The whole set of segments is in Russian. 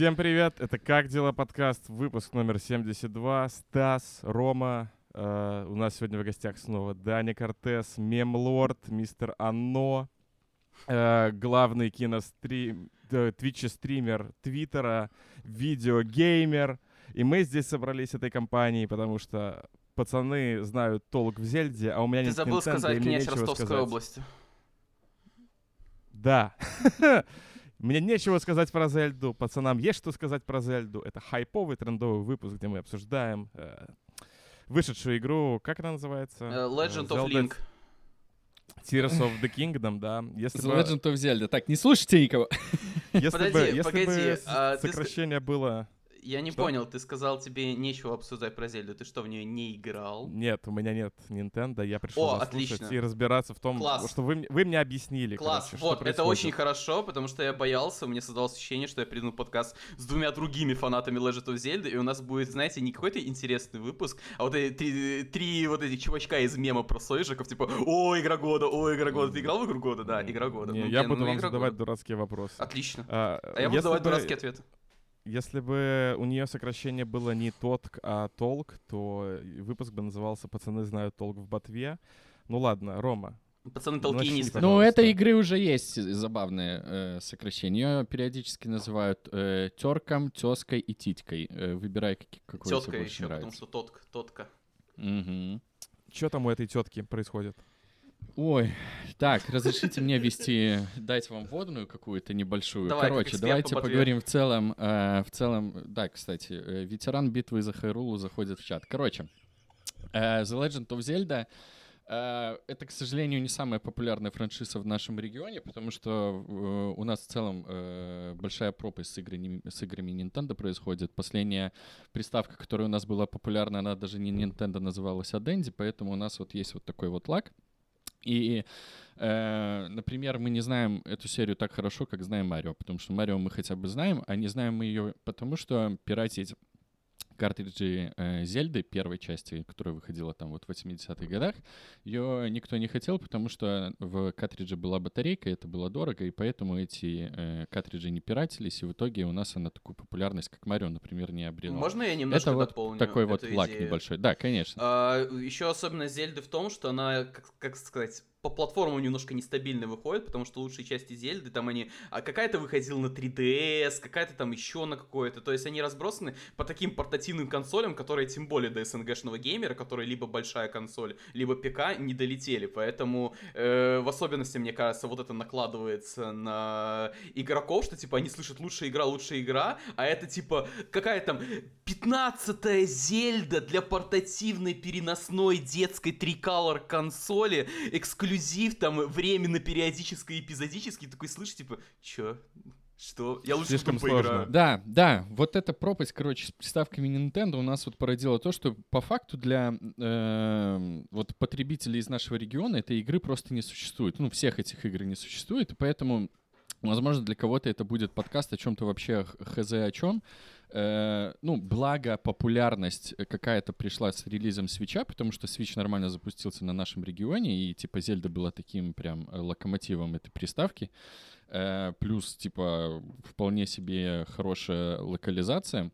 Всем привет, это «Как дела?» подкаст, выпуск номер 72. Стас, Рома, э, у нас сегодня в гостях снова Даня Кортес, мемлорд, мистер Анно, э, главный кинострим, э, твиче-стример Твиттера, видеогеймер. И мы здесь собрались этой компанией, потому что пацаны знают толк в Зельде, а у меня Ты нет забыл Nintendo, сказать князь Ростовской сказать. области. Да. Мне нечего сказать про Зельду. Пацанам есть что сказать про Зельду. Это хайповый трендовый выпуск, где мы обсуждаем э, вышедшую игру. Как она называется? Э, Legend Э, of Zelda Link. Tears of the Kingdom, да. Если The бы, Legend of Zelda. Так, не слушайте никого. если Подожди, бы, если погоди, бы а ты сокращение было... Я не Что? понял, ты сказал, тебе нечего обсуждать про Зельду. Ты что, в нее не играл? Нет, у меня нет Nintendo, я пришел О, отлично. и разбираться в том, Класс. что вы, мне- вы мне объяснили. Класс, короче, вот, это очень хорошо, потому что я боялся, мне создалось ощущение, что я приду на подкаст с двумя другими фанатами Legend of Zelda, и у нас будет, знаете, не какой-то интересный выпуск, а вот эти три, три вот этих чувачка из мема про сойжиков, типа, о, игра года, о, игра года. Ты играл в игру года? Да, игра года. Не, Ну, я блин, буду ну, вам задавать года. дурацкие вопросы. Отлично. А, А я буду давать бы- дурацкие ответы. Если бы у нее сокращение было не тотк, а толк, то выпуск бы назывался «Пацаны знают толк в ботве». Ну ладно, Рома. Пацаны начни, толкинисты. Ну, у Пожалуйста. этой игры уже есть забавное э, сокращение. Ее периодически называют э, терком, теской и титькой. Э, выбирай, каки- какое Тетка тебе больше еще, потому нравится. что тотка, тотка. Мгм. Что там у этой тетки происходит? Ой, так, разрешите мне вести, дать вам водную какую-то небольшую. Давай, Короче, давайте по поговорим в целом, э, в целом, да, кстати, э, ветеран битвы за Хайрулу заходит в чат. Короче, э, The Legend of Zelda э, это, к сожалению, не самая популярная франшиза в нашем регионе, потому что э, у нас в целом большая пропасть с играми, с играми Nintendo происходит. Последняя приставка, которая у нас была популярна, она даже не Nintendo называлась, а Dendy, поэтому у нас вот есть вот такой вот лаг. И, э, например, мы не знаем эту серию так хорошо, как знаем Марио, потому что Марио мы хотя бы знаем, а не знаем мы ее потому, что пиратить картриджи э, Зельды первой части, которая выходила там вот в 80-х годах, ее никто не хотел, потому что в картридже была батарейка, это было дорого, и поэтому эти э, картриджи не пиратились, и в итоге у нас она такую популярность, как Марио, например, не обрела. Можно я немножко это вот дополню такой вот эту лак идею? небольшой. Да, конечно. еще особенность Зельды в том, что она, как, как сказать, по платформам немножко нестабильно выходит, потому что лучшие части Зельды, там они... А какая-то выходила на 3DS, какая-то там еще на какое-то. То есть они разбросаны по таким портативным консолям, которые тем более до СНГшного геймера, которые либо большая консоль, либо ПК, не долетели. Поэтому э, в особенности, мне кажется, вот это накладывается на игроков, что типа они слышат лучшая игра, лучшая игра, а это типа какая там 15-я Зельда для портативной переносной детской триколор консоли, эксклюзив там временно периодический эпизодический, такой слышишь, типа, чё? Что? Я лучше Слишком тут поиграю. сложно. Да, да, вот эта пропасть, короче, с приставками Nintendo у нас вот породила то, что по факту для э, вот потребителей из нашего региона этой игры просто не существует. Ну, всех этих игр не существует, и поэтому, возможно, для кого-то это будет подкаст о чем-то вообще хз о чем. Э, ну, благо популярность э, какая-то пришла с релизом Свеча, потому что Switch нормально запустился на нашем регионе, и типа Зельда была таким прям э, локомотивом этой приставки. Э, плюс, типа, вполне себе хорошая локализация.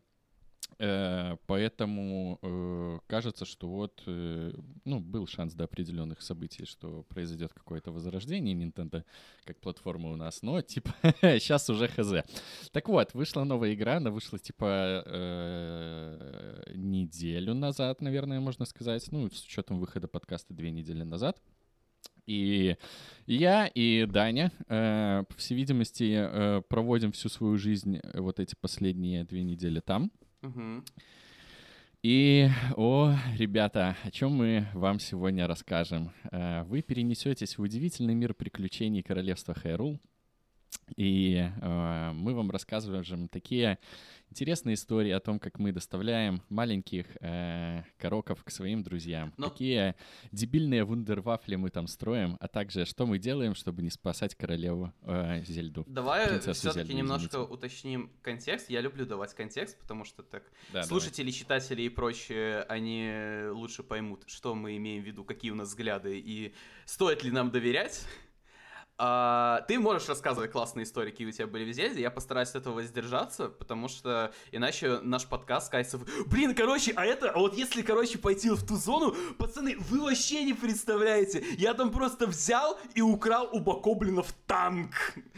Э, поэтому э, кажется, что вот, э, ну, был шанс до определенных событий, что произойдет какое-то возрождение Nintendo как платформы у нас, но, типа, сейчас уже хз. Так вот, вышла новая игра, она вышла, типа, неделю назад, наверное, можно сказать, ну, с учетом выхода подкаста две недели назад. И я и Даня, э, по всей видимости, э, проводим всю свою жизнь вот эти последние две недели там. И, о, ребята, о чем мы вам сегодня расскажем? Э, Вы перенесетесь в удивительный мир приключений королевства Хайрул, и э, мы вам рассказываем такие интересные истории о том, как мы доставляем маленьких э, короков к своим друзьям, Ну- какие дебильные вундервафли мы там строим, а также что мы делаем, чтобы не спасать королеву э, Зельду. Давай все-таки немножко извините. уточним контекст. Я люблю давать контекст, потому что так Да, слушатели, читатели и прочие, они лучше поймут, что мы имеем в виду, какие у нас взгляды и стоит ли нам доверять. А, ты можешь рассказывать классные истории, какие у тебя были в. Я постараюсь от этого воздержаться, потому что иначе наш подкаст кайся... Блин, короче, а это... А вот если, короче, пойти в ту зону, пацаны, вы вообще не представляете. Я там просто взял и украл у Бакоблинов танк.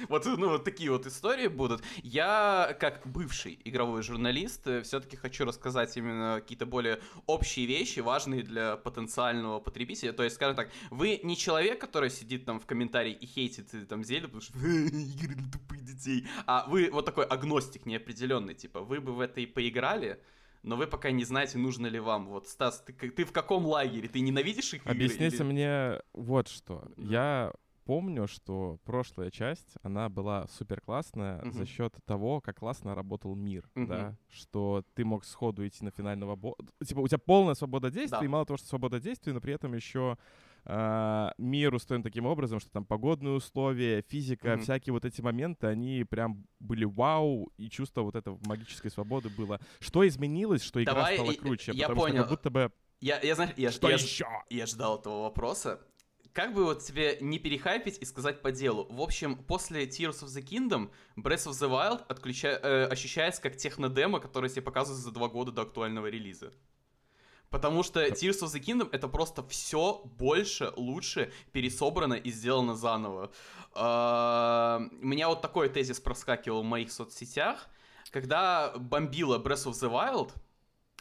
Вот, ну, вот такие вот истории будут. Я, как бывший игровой журналист, э, все-таки хочу рассказать именно какие-то более общие вещи, важные для потенциального потребителя. То есть, скажем так, вы не человек, который сидит там в комментарии и хейтит хейтит там Зельду, потому что игры для тупых детей. А вы вот такой агностик неопределенный, типа, вы бы в это и поиграли, но вы пока не знаете, нужно ли вам. Вот, Стас, ты, ты в каком лагере? Ты ненавидишь их Объясните или... мне вот что. Да. Я помню, что прошлая часть, она была супер классная uh-huh. за счет того, как классно работал мир, uh-huh. да, что ты мог сходу идти на финального босса. Типа, у тебя полная свобода действий, да. и мало того, что свобода действий, но при этом еще э, мир устроен таким образом, что там погодные условия, физика, mm-hmm. всякие вот эти моменты, они прям были вау, и чувство вот этого магической свободы было. Что изменилось, что игра Давай, стала круче? Я потому понял. Что как будто бы... Я, я, знаешь, я, что я, еще? я ждал этого вопроса. Как бы вот тебе не перехайпить и сказать по делу. В общем, после Tears of the Kingdom Breath of the Wild отключа... э, ощущается как технодемо, которое себе показывают за два года до актуального релиза. Потому что Tears of the Kingdom это просто все больше, лучше пересобрано и сделано заново. Uh, у меня вот такой тезис проскакивал в моих соцсетях. Когда бомбила Breath of the Wild,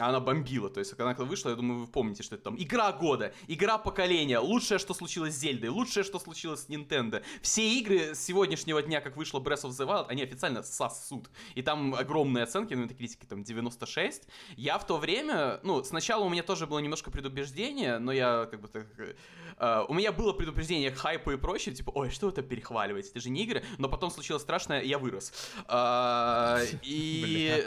она бомбила, то есть, когда она вышла, я думаю, вы помните, что это там игра года, игра поколения, лучшее, что случилось с Зельдой, лучшее, что случилось с Nintendo. Все игры с сегодняшнего дня, как вышло Breath of the Wild, они официально сосут. И там огромные оценки, ну, это критики там 96. Я в то время, ну, сначала у меня тоже было немножко предубеждение, но я как бы так... Uh, у меня было предупреждение к хайпу и прочее, типа, ой, что вы там перехваливаете, это же не игры, но потом случилось страшное, я вырос. Uh, и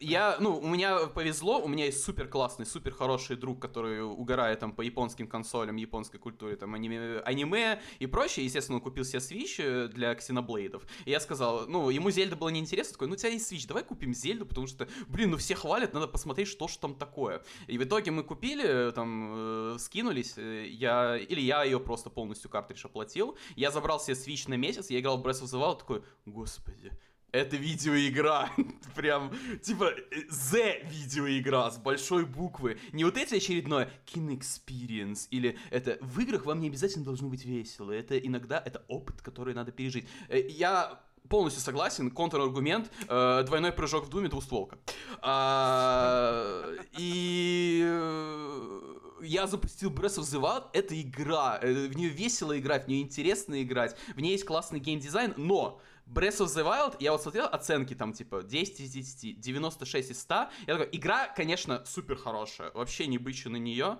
я, ну, у меня повезло, у меня есть супер классный, супер хороший друг, который угорает там по японским консолям, японской культуре, там аниме, аниме и прочее. Естественно, он купил себе Switch э, для Ксеноблейдов. И я сказал, ну, ему Зельда было неинтересно, такой, ну, у тебя есть Switch, давай купим Зельду, потому что, блин, ну все хвалят, надо посмотреть, что же там такое. И в итоге мы купили, там, э, скинулись, э, я, или я ее просто полностью картридж оплатил. Я забрал себе Switch на месяц, я играл в Breath of the Wild, такой, господи, это видеоигра. Прям, типа, Z видеоигра с большой буквы. Не вот эти очередное Kin Experience или это в играх вам не обязательно должно быть весело. Это иногда это опыт, который надо пережить. Э, я полностью согласен. Контраргумент. Э, двойной прыжок в Думе, двустволка. А, и э, я запустил Breath of the Wild, это игра, в нее весело играть, в нее интересно играть, в ней есть классный геймдизайн, но Breath of the Wild, я вот смотрел оценки там типа 10 из 10, 96 из 100. Я такой, игра, конечно, супер хорошая, вообще не бычу на нее.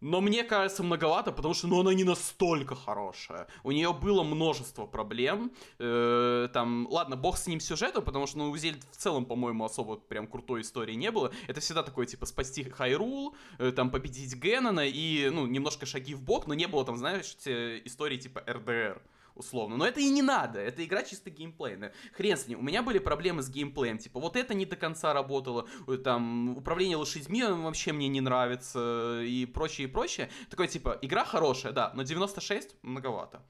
Но мне кажется многовато, потому что ну, она не настолько хорошая. У нее было множество проблем. Э, там, ладно, бог с ним сюжетом, потому что ну, у Зельд в целом, по-моему, особо прям крутой истории не было. Это всегда такое, типа, спасти Хайрул, э, там, победить Геннона и, ну, немножко шаги в бок, но не было там, знаешь, истории типа РДР условно. Но это и не надо, это игра чисто геймплейная. Хрен с ним, у меня были проблемы с геймплеем, типа вот это не до конца работало, э, там управление лошадьми вообще мне не нравится и прочее, и прочее. Такой типа, игра хорошая, да, но 96 многовато.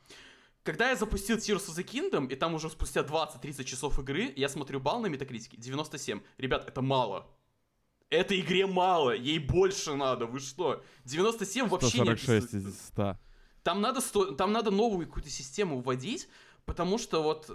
Когда я запустил Tears of the Kingdom, и там уже спустя 20-30 часов игры, я смотрю балл на метакритике 97. Ребят, это мало. Этой игре мало, ей больше надо, вы что? 97 вообще 146 не... из 100. Там надо, сто... там надо новую какую-то систему вводить, потому что вот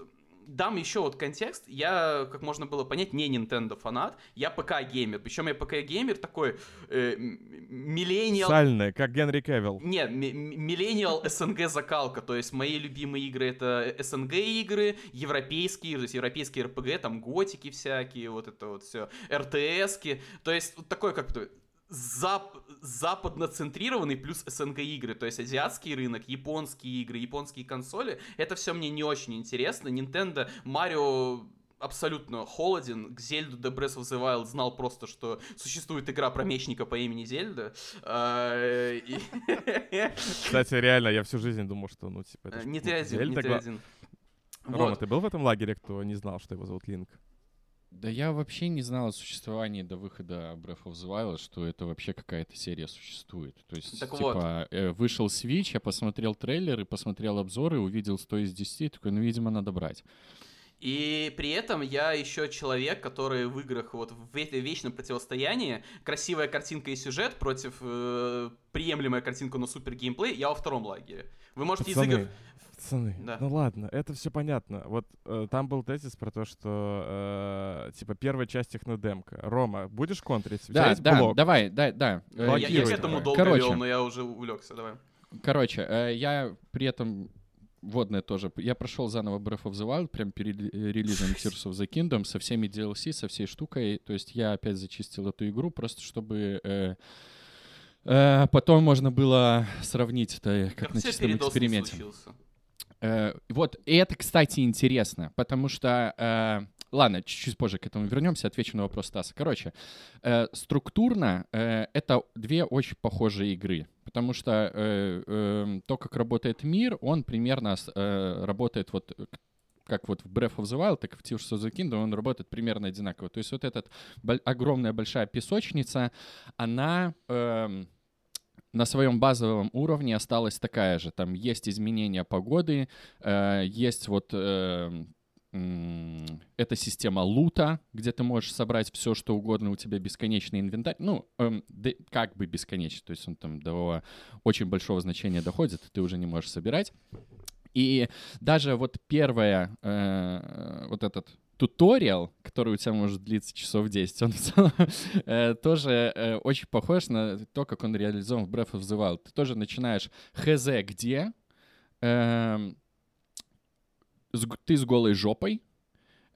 дам еще вот контекст. Я, как можно было понять, не Nintendo фанат, я ПК-геймер. Причем я ПК-геймер такой э, миллениал... Социальный, как Генри Кевилл. Не, миллениал СНГ закалка. То есть мои любимые игры это СНГ игры, европейские, то есть европейские РПГ, там готики всякие, вот это вот все, РТСки. То есть вот такой как то зап западно-центрированный плюс СНГ игры, то есть азиатский рынок, японские игры, японские консоли. Это все мне не очень интересно. Nintendo, Марио абсолютно холоден. К Зельду The Breath of the Wild знал просто, что существует игра про мечника по имени Зельда. А, Кстати, реально, я всю жизнь думал, что, ну, типа, это Не ты один, не ты один. Рома, ты был в этом лагере, кто не знал, что его зовут Линк? Да я вообще не знал о существовании до выхода Breath of the Wild, что это вообще какая-то серия существует. То есть, Так типа, э, вышел Switch, я посмотрел трейлеры, посмотрел обзоры, увидел 100 из 10, такой, ну, видимо, надо брать. И при этом я еще человек, который в играх вот в ве- вечном противостоянии красивая картинка и сюжет против э, приемлемая картинка, но супер геймплей, я во втором лагере. Вы можете из игр... Пацаны, Да. ну ладно, это все понятно. Вот э, там был тезис про то, что э, типа первая часть технодемка. Рома, будешь контрить? У Да, да, блок? давай, да, да. э, Я, я к этому давай. долго Короче. вел, но я уже увлекся, давай. Короче, э, я при этом водное тоже. Я прошел заново Breath of the Wild прям перед э, релизом Tears of the Kingdom со всеми DLC, со всей штукой. То есть я опять зачистил эту игру просто чтобы э, э, потом можно было сравнить это как на все чистом эксперименте. случился. Э, вот, и это, кстати, интересно, потому что... э, ладно, чуть-чуть позже к этому вернемся, отвечу на вопрос Стаса. Короче, э, структурно э, это две очень похожие игры, потому что э, э, то, как работает мир, он примерно э, работает вот э, как вот в Breath of the Wild, так и в Tears of the Kingdom, он работает примерно одинаково. То есть вот эта огромная большая песочница, она эм, на своем базовом уровне осталась такая же. Там есть изменения погоды, э, есть вот э, м, эта система лута, где ты можешь собрать все, что угодно, у тебя бесконечный инвентарь. Ну, эм, да- как бы бесконечный, то есть он там до очень большого значения доходит, ты уже не можешь собирать. И даже вот первое, э, вот этот туториал, который у тебя может длиться часов 10, он в целом, э, тоже э, очень похож на то, как он реализован в Breath of the Wild. Ты тоже начинаешь хз где, эм, с ты с голой жопой,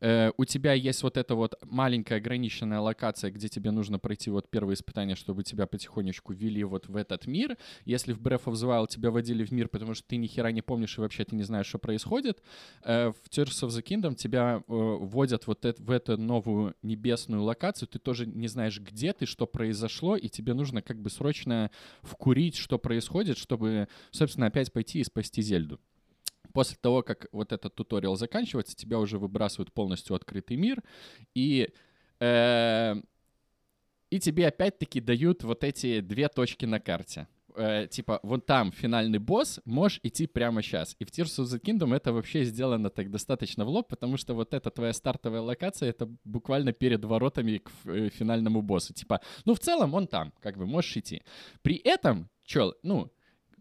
э, у тебя есть вот эта вот маленькая ограниченная локация, где тебе нужно пройти вот первое испытание, чтобы тебя потихонечку ввели вот в этот мир. Если в Breath of the Wild тебя водили в мир, потому что ты ни хера не помнишь и вообще ты не знаешь, что происходит, э, в Tears of the Kingdom тебя э, вводят вот эт- в эту новую небесную локацию, ты тоже не знаешь, где ты, что произошло, и тебе нужно как бы срочно вкурить, что происходит, чтобы, собственно, опять пойти и спасти Зельду. После того, как вот этот туториал заканчивается, тебя уже выбрасывают полностью открытый мир, и, э, и тебе опять-таки дают вот эти две точки на карте. Э, типа, вон там финальный босс, можешь идти прямо сейчас. И в Tears of the Kingdom это вообще сделано так достаточно в лоб, потому что вот эта твоя стартовая локация, это буквально перед воротами к э, финальному боссу. Типа, ну в целом он там, как бы можешь идти. При этом, чё, ну,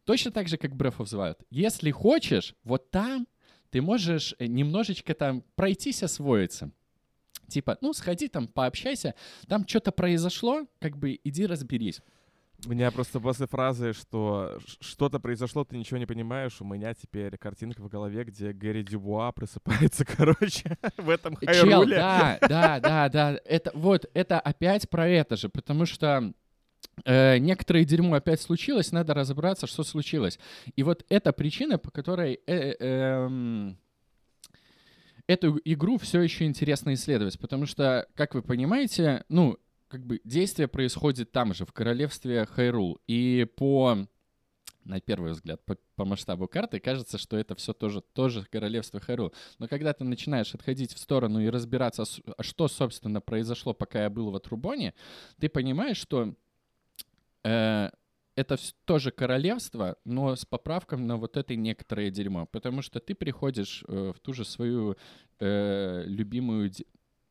точно так же, как Breath of the Wild. Если хочешь, вот там ты можешь э, немножечко там пройтись, освоиться. Типа, ну, сходи там, пообщайся, там что-то произошло, как бы иди разберись. У меня просто после фразы, что что-то произошло, ты ничего не понимаешь, у меня теперь картинка в голове, где Гэри Дюбуа просыпается, короче, в этом Э, Чел, хайруле. да, да, да, да. Это вот, это опять про это же, потому что э, некоторое дерьмо опять случилось, надо разобраться, что случилось. И вот это причина, по которой э, эм, эту игру все еще интересно исследовать, потому что, как вы понимаете, ну, как бы действие происходит там же, в королевстве Хайрул. И по на первый взгляд, по, по масштабу карты, кажется, что это все тоже, тоже королевство Хайрул. Но когда ты начинаешь отходить в сторону и разбираться, а что, собственно, произошло, пока я был в Отрубоне, ты понимаешь, что э, это вс- тоже королевство, но с поправками на вот это некоторое дерьмо. Потому что ты приходишь э, в ту же свою э, любимую...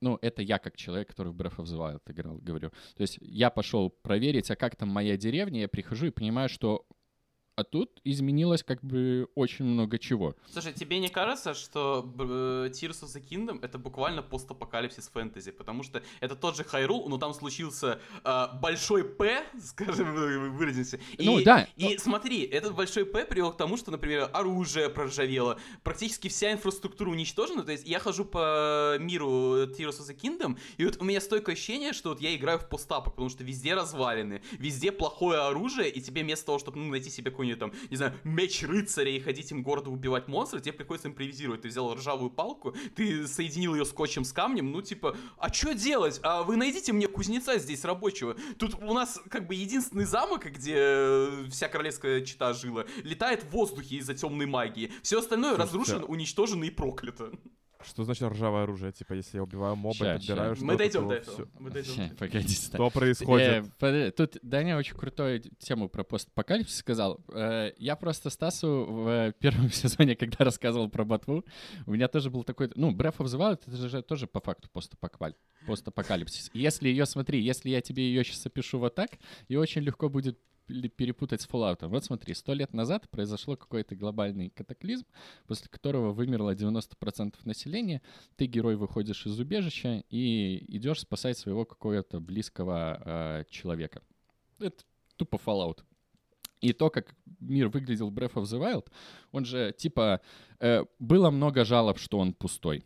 Ну, это я как человек, который в Breath of the Wild играл, говорю. То есть я пошел проверить, а как там моя деревня, я прихожу и понимаю, что а тут изменилось как бы очень много чего. Слушай, тебе не кажется, что Tears of the Kingdom это буквально постапокалипсис фэнтези? Потому что это тот же Хайрул, но там случился э, большой П, скажем, вы- выразимся. И, Ну, да, И смотри, этот большой П привел к тому, что, например, оружие проржавело, практически вся инфраструктура уничтожена. То есть я хожу по миру Tears of the Kingdom, и вот у меня стойкое ощущение, что вот я играю в постапок, потому что везде развалины, везде плохое оружие, и тебе вместо того, чтобы ну, найти себе какой-нибудь там, не знаю, меч рыцаря и ходить им города убивать монстров, тебе приходится импровизировать. Ты взял ржавую палку, ты соединил ее скотчем с камнем, ну типа, а что делать? А вы найдите мне кузнеца здесь рабочего. Тут у нас как бы единственный замок, где э, вся королевская чита жила, летает в воздухе из-за темной магии. Все остальное Слушайте, разрушено, уничтожено и проклято. Что значит ржавое оружие? Типа, если я убиваю моба Ща, подбираю ща. что-то, Мы дойдем до этого. всё. Мы дойдем до Ща, этого. Погоди, стой. Что происходит? Э, подожди, Тут Даня очень крутую тему про постапокалипсис сказал. Э, Я просто Стасу в первом сезоне, когда рассказывал про ботву, у меня тоже был такой... Ну, Breath of the Wild, это же тоже по факту постапокваль- постапокалипсис. И Если ее, смотри, если я тебе ее сейчас опишу вот так, ее очень легко будет перепутать с Fallout. Вот смотри, сто лет назад произошло какой-то глобальный катаклизм, после которого вымерло 90% населения, ты, герой, выходишь из убежища и идешь спасать своего какого-то близкого э, человека. Это тупо Fallout. И то, как мир выглядел Breath of the Wild, он же, типа, э, было много жалоб, что он пустой.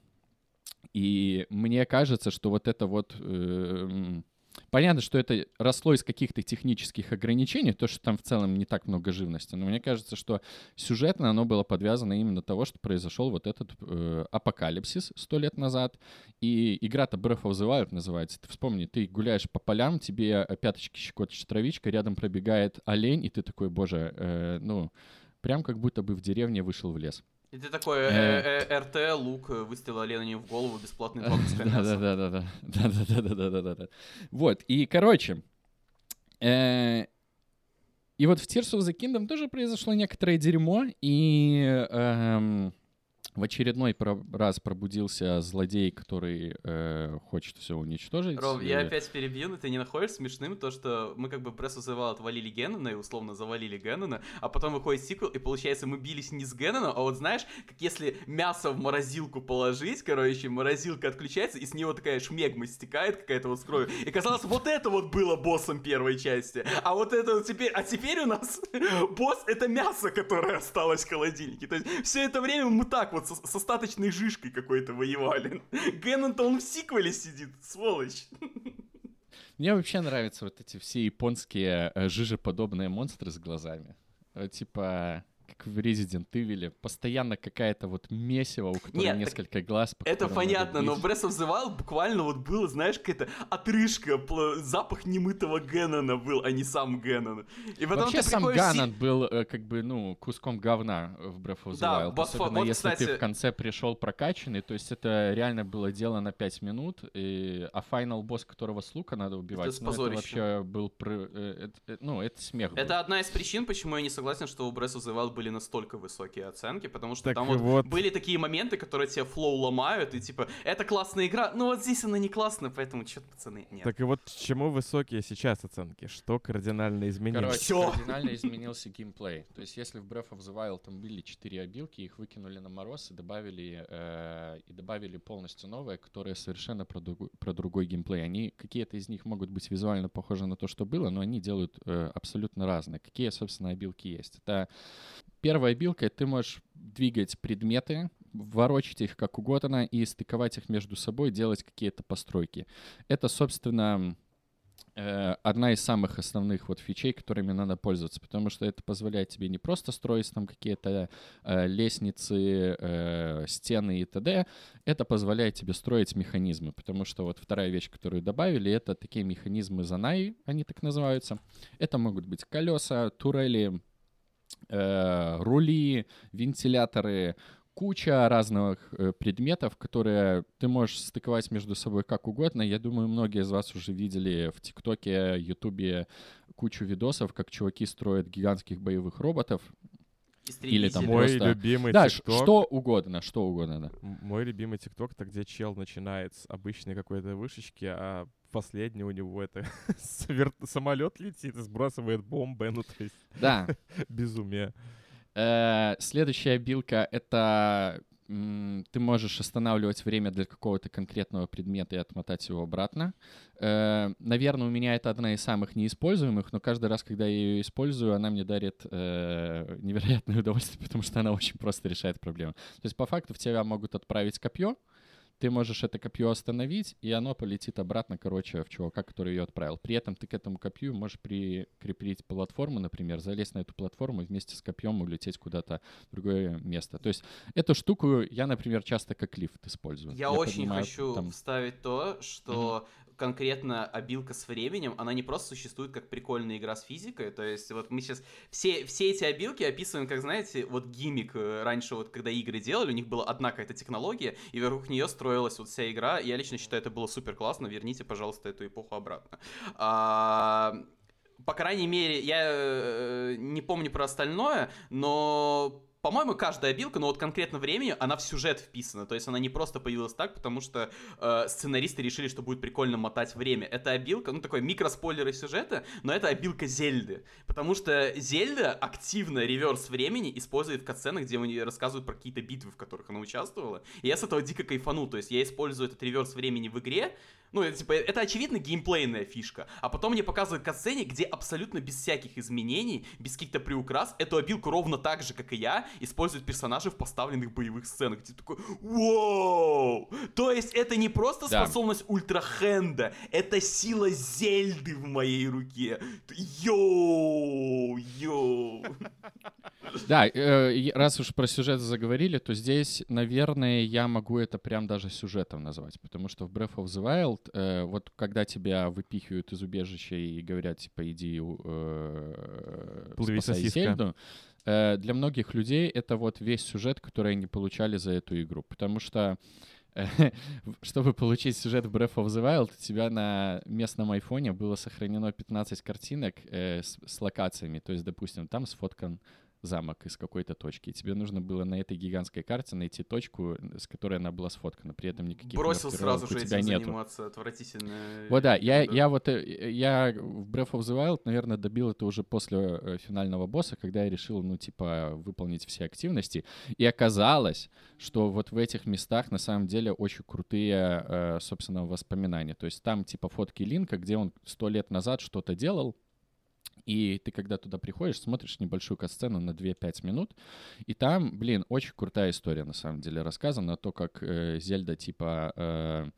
И мне кажется, что вот это вот... э, Понятно, что это росло из каких-то технических ограничений, то, что там в целом не так много живности, но мне кажется, что сюжетно оно было подвязано именно того, что произошел вот этот э, апокалипсис сто лет назад, и игра-то Breath of the Wild называется. Ты вспомни, ты гуляешь по полям, тебе э, пяточки щекочет травичка, рядом пробегает олень, и ты такой, боже, э, ну, прям как будто бы в деревне вышел в лес. И ты такой, э, э, РТ, лук, э, выстрел оленя в голову, бесплатный банковское мясо. Да-да-да-да. Да-да-да-да-да-да. Вот, и, короче, э, и вот в Tears of the Kingdom тоже произошло некоторое дерьмо, и эм, в очередной раз пробудился злодей, который э, хочет все уничтожить. Ром, я Э, опять перебью, но ты не находишь смешным то, что мы как бы Breath of the Wild отвалили Геннона и условно завалили Геннона, а потом выходит сиквел, и получается мы бились не с Генноном, а вот знаешь, как если мясо в морозилку положить, короче, морозилка отключается, и с него такая шмегма стекает какая-то вот с кровью. И казалось, вот это вот было боссом первой части, а вот это вот теперь, а теперь у нас босс это мясо, которое осталось в холодильнике. То есть все это время мы так вот со- с остаточной жишкой какой-то воевали. Геннон-то он в сиквеле сидит, сволочь. Мне вообще нравятся вот эти все японские э, жижеподобные монстры с глазами. Типа, как в Resident Evil, постоянно какая-то вот месиво, у которой Нет, несколько глаз. по Это понятно, но. Breath of the Wild буквально вот было, знаешь, какая-то отрыжка, запах немытого Геннона был, а не сам Геннон. И потом Вообще ты сам приходишь Ганнон был э, как бы, ну, куском говна в Breath of the Да, Wild. вот- Особенно вот, если ты кстати- в конце пришел прокачанный, то есть это реально было дело на 5 минут, и... а финал босс, которого с лука надо убивать, с ну, это вообще был, э, это- э, ну, это смех был. Это одна из причин, почему я не согласен, что у Breath of the Wild были настолько высокие оценки, потому что Так там вот, вот. были такие моменты, которые тебе флоу ломают, и типа, это классная игра, но вот здесь она не классная, поэтому что-то, пацаны, нет. Так и вот чему высокие сейчас оценки? Что кардинально изменилось? Короче, Всё. кардинально изменился геймплей. То есть, если в Breath of the Wild там были четыре обилки, их выкинули на мороз и добавили, э, и добавили полностью новые, которые совершенно про, другу- про другой геймплей. Они, какие-то из них могут быть визуально похожи на то, что было, но они делают э, абсолютно разные. Какие, собственно, обилки есть? Это первая обилка, ты можешь двигать предметы, ворочать их как угодно и стыковать их между собой, делать какие-то постройки. Это, собственно, э, одна из самых основных вот фичей, которыми надо пользоваться, потому что это позволяет тебе не просто строить там какие-то э, лестницы, э, стены и т.д., это позволяет тебе строить механизмы, потому что вот вторая вещь, которую добавили, это такие механизмы Занай, они так называются. Это могут быть колеса, турели, э, рули, вентиляторы, куча разных э, предметов, которые ты можешь стыковать между собой как угодно. Я думаю, многие из вас уже видели в ТикТоке, Ютубе кучу видосов, как чуваки строят гигантских боевых роботов. или там. Мой просто- любимый да, тикток. что угодно, что угодно, да. Мой любимый тикток, это где чел начинает с обычной какой-то вышечки, а последний у него это самолет летит и сбрасывает бомбы, ну то есть Да. безумие. Э, Следующая билка — это ты можешь останавливать время для какого-то конкретного предмета и отмотать его обратно. Э, Наверное, у меня это одна из самых неиспользуемых, но каждый раз, когда я ее использую, она мне дарит э, невероятное удовольствие, потому что она очень просто решает проблему. То есть, по факту, в тебя могут отправить копье, ты можешь это копье остановить, и оно полетит обратно, короче, в чувака, который ее отправил. При этом ты к этому копью можешь прикрепить платформу, например, залезть на эту платформу и вместе с копьем улететь куда-то в другое место. То есть эту штуку я, например, часто как лифт использую. Я, я очень поднимаю, хочу там... вставить то, что конкретно обилка с временем, она не просто существует как прикольная игра с физикой, то есть вот мы сейчас все, все эти обилки описываем, как, знаете, вот гиммик э, раньше, вот когда игры делали, у них была одна какая-то технология, и вокруг нее строилась вот вся игра, я лично считаю, это было супер классно, верните, пожалуйста, эту эпоху обратно. А, по крайней мере, я э, не помню про остальное, но по-моему, каждая обилка, но вот конкретно времени, она в сюжет вписана. То есть она не просто появилась так, потому что э, сценаристы решили, что будет прикольно мотать время. Это обилка, ну такой микроспойлеры сюжета, но это обилка Зельды. Потому что Зельда активно реверс времени использует в катсценах, где они рассказывают про какие-то битвы, в которых она участвовала. И я с этого дико кайфану. То есть я использую этот реверс времени в игре, ну, это, типа, это очевидно геймплейная фишка. А потом мне показывают в катсцене, где абсолютно без всяких изменений, без каких-то приукрас, эту абилку ровно так же, как и я, используют персонажи в поставленных боевых сценах. Где такой, вау! То есть это не просто да. способность Ultrahand'а, это сила Зельды в моей руке. Йоу! Йоу! Да, э, раз уж про сюжет заговорили, то здесь, наверное, я могу это прям даже сюжетом назвать, потому что в Breath of the Wild э, вот когда тебя выпихивают из убежища и говорят, типа, иди э, Плыви спасай Зельду, э, для многих людей это вот весь сюжет, который они получали за эту игру, потому что чтобы получить сюжет в Breath of the Wild, у тебя на местном айфоне было сохранено 15 картинок э, с, с локациями. То есть, допустим, там сфоткан замок из какой-то точки. И тебе нужно было на этой гигантской карте найти точку, с которой она была сфоткана. При этом никаких Бросил сразу же этим нету. заниматься, отвратительно. Вот да, я, я вот, э, я в Breath of the Wild, наверное, добил это уже после э, финального босса, когда я решил, ну, типа, выполнить все активности. И оказалось, что вот в этих местах на самом деле очень крутые, э, собственно, воспоминания. То есть там, типа, фотки Линка, где он сто лет назад что-то делал, и ты, когда туда приходишь, смотришь небольшую касцену на 2-5 минут, и там, блин, очень крутая история, на самом деле, рассказана, то, как э, Зельда, типа... Э,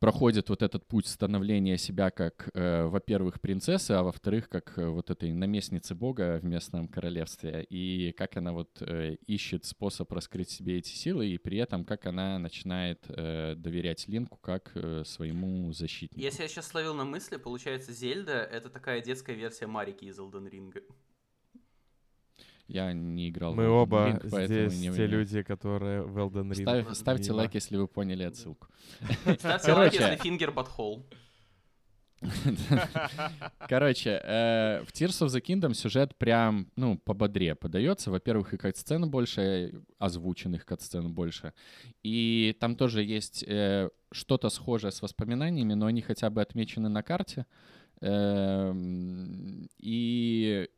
проходит вот этот путь становления себя как, э, во-первых, принцессы, а во-вторых, как э, вот этой наместницы бога в местном королевстве, и как она вот э, ищет способ раскрыть себе эти силы, и при этом как она начинает э, доверять Линку как э, своему защитнику. Если я сейчас словил на мысли, получается, Зельда — это такая детская версия Марики из Elden Ring. Я не играл Мы в оба Ring, здесь не те люди, которые в Elden Ring. Ставь, ставьте лайк, если вы поняли отсылку. Ставьте лайк, если фингер butthole. Короче, э, в Tears of the Kingdom сюжет прям, ну, пободрее подается. Во-первых, и кат-сцен больше, озвученных кат-сцен больше. И там тоже есть э, что-то схожее с воспоминаниями, но они хотя бы отмечены на карте. И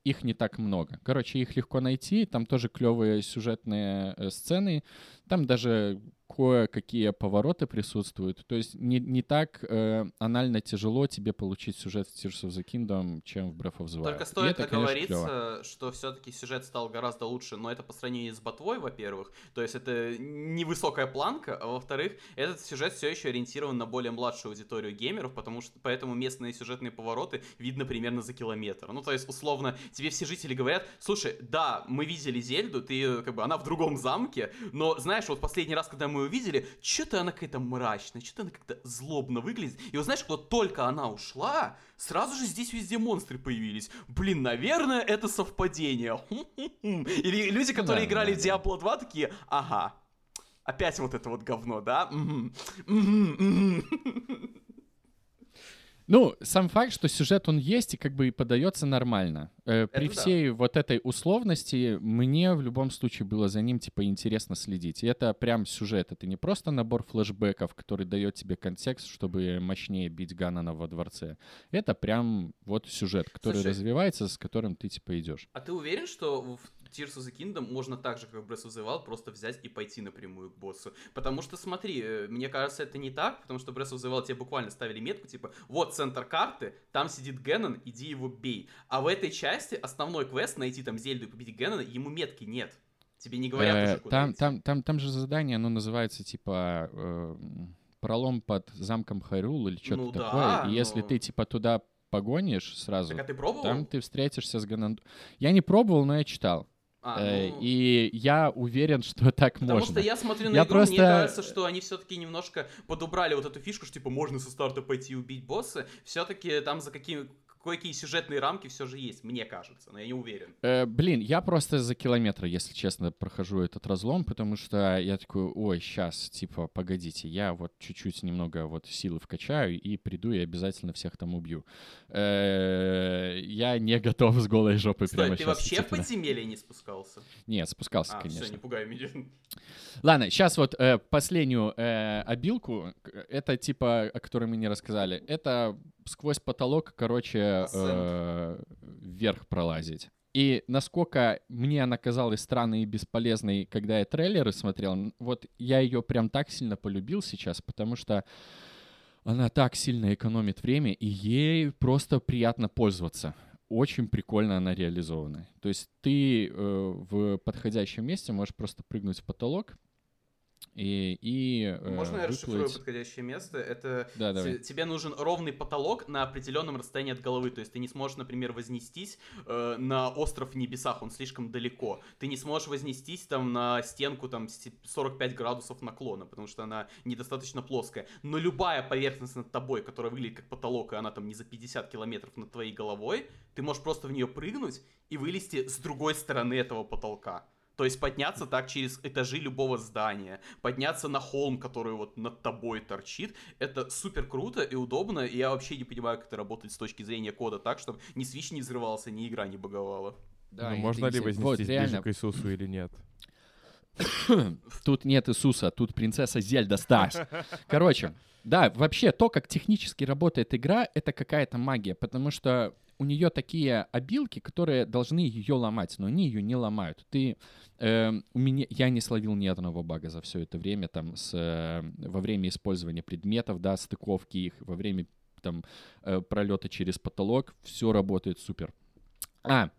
их не так много. Короче, их легко найти, там тоже клевые сюжетные э, сцены, там даже кое-какие повороты присутствуют. То есть не, не так э, анально тяжело тебе получить сюжет в Tears of the Kingdom, чем в Breath of the Wild. Только стоит это, оговориться, что все-таки сюжет стал гораздо лучше, но это по сравнению с ботвой, во-первых. То есть это невысокая планка, а во-вторых, этот сюжет все еще ориентирован на более младшую аудиторию геймеров, потому что поэтому местные сюжетные повороты видно примерно за километр. Ну, то есть, условно, тебе все жители говорят, слушай, да, мы видели Зельду, ты, как бы, она в другом замке, но, знаешь, вот последний раз, когда мы увидели, что-то она какая-то мрачная, что-то она как-то злобно выглядит. И вот знаешь, вот только она ушла, сразу же здесь везде монстры появились. Блин, наверное, это совпадение. Или люди, которые играли в Diablo 2, такие, ага, опять вот это вот говно, да? Ну, сам факт, что сюжет он есть и как бы и подается нормально. Э, при это всей да. вот этой условности мне в любом случае было за ним типа интересно следить. И это прям сюжет, это не просто набор флешбеков, который дает тебе контекст, чтобы мощнее бить Ганана во дворце. Это прям вот сюжет, который Слушай, развивается, с которым ты типа идешь. А ты уверен, что в Tears of the Kingdom можно так же, как в Breath of the Wild, просто взять и пойти напрямую к боссу. Потому что, смотри, э, мне кажется, это не так, потому что в Breath of the Wild тебе буквально ставили метку, типа, вот центр карты, там сидит Геннон, иди его бей. А в этой части основной квест, найти там Зельду и победить Геннона, ему метки нет. Тебе не говорят Э, уже, куда там, идти. там, там, там же задание, оно называется типа э, пролом под замком Хайрул или что-то Ну да, такое. И если но- ты типа туда погонишь сразу, Так а ты пробовал? там ты встретишься с Гананду. Я не пробовал, но я читал. А, Э, ну, И я уверен, что так Потому можно. что я смотрю на Я игру, просто- мне кажется, что они все-таки немножко подубрали вот эту фишку, что типа можно со старта пойти убить босса. Все-таки там за какие кое-какие сюжетные рамки все же есть, мне кажется, но я не уверен. Э, блин, я просто за километр, если честно, прохожу этот разлом, потому что я такой, ой, сейчас, типа, погодите, я вот чуть-чуть немного вот силы вкачаю и приду и обязательно всех там убью. Э, я не готов с голой жопой Стой, прямо ты сейчас вообще идти в подземелье не спускался? Нет, спускался, А, все, конечно. не пугай меня. Ладно, сейчас вот э, последнюю э, обилку, это типа, о которой мы не рассказали, это сквозь потолок, короче, э, вверх пролазить. И насколько мне она казалась странной и бесполезной, когда я трейлеры смотрел, вот я ее прям так сильно полюбил сейчас, потому что она так сильно экономит время, и ей просто приятно пользоваться. Очень прикольно она реализована. То есть ты э, в подходящем месте можешь просто прыгнуть в потолок и, и э, Можно я расшифрую выплыть. подходящее место? Это Да, давай. те- тебе нужен ровный потолок на определенном расстоянии от головы. То есть ты не сможешь, например, вознестись э, на остров в небесах, он слишком далеко. Ты не сможешь вознестись там на стенку там с 45 градусов наклона, потому что она недостаточно плоская. Но любая поверхность над тобой, которая выглядит как потолок, и она там не за 50 километров над твоей головой, ты можешь просто в нее прыгнуть и вылезти с другой стороны этого потолка. То есть подняться так через этажи любого здания, подняться на холм, который вот над тобой торчит, это супер круто и удобно, и я вообще не понимаю, как это работает с точки зрения кода так, чтобы ни свич не взрывался, ни игра не баговала. Да, Ну, можно ли вознестись вот, ближе реально, к Иисусу или нет? Тут нет Иисуса, тут принцесса Зельда Старс. Короче, да, вообще то, как технически работает игра, это какая-то магия, потому что у нее такие обилки, которые должны ее ломать, но они ее не ломают. Ты эм, у меня я не словил ни одного бага за все это время там с э, во время использования предметов, да, стыковки их, во время там э, пролета через потолок, все работает супер. А,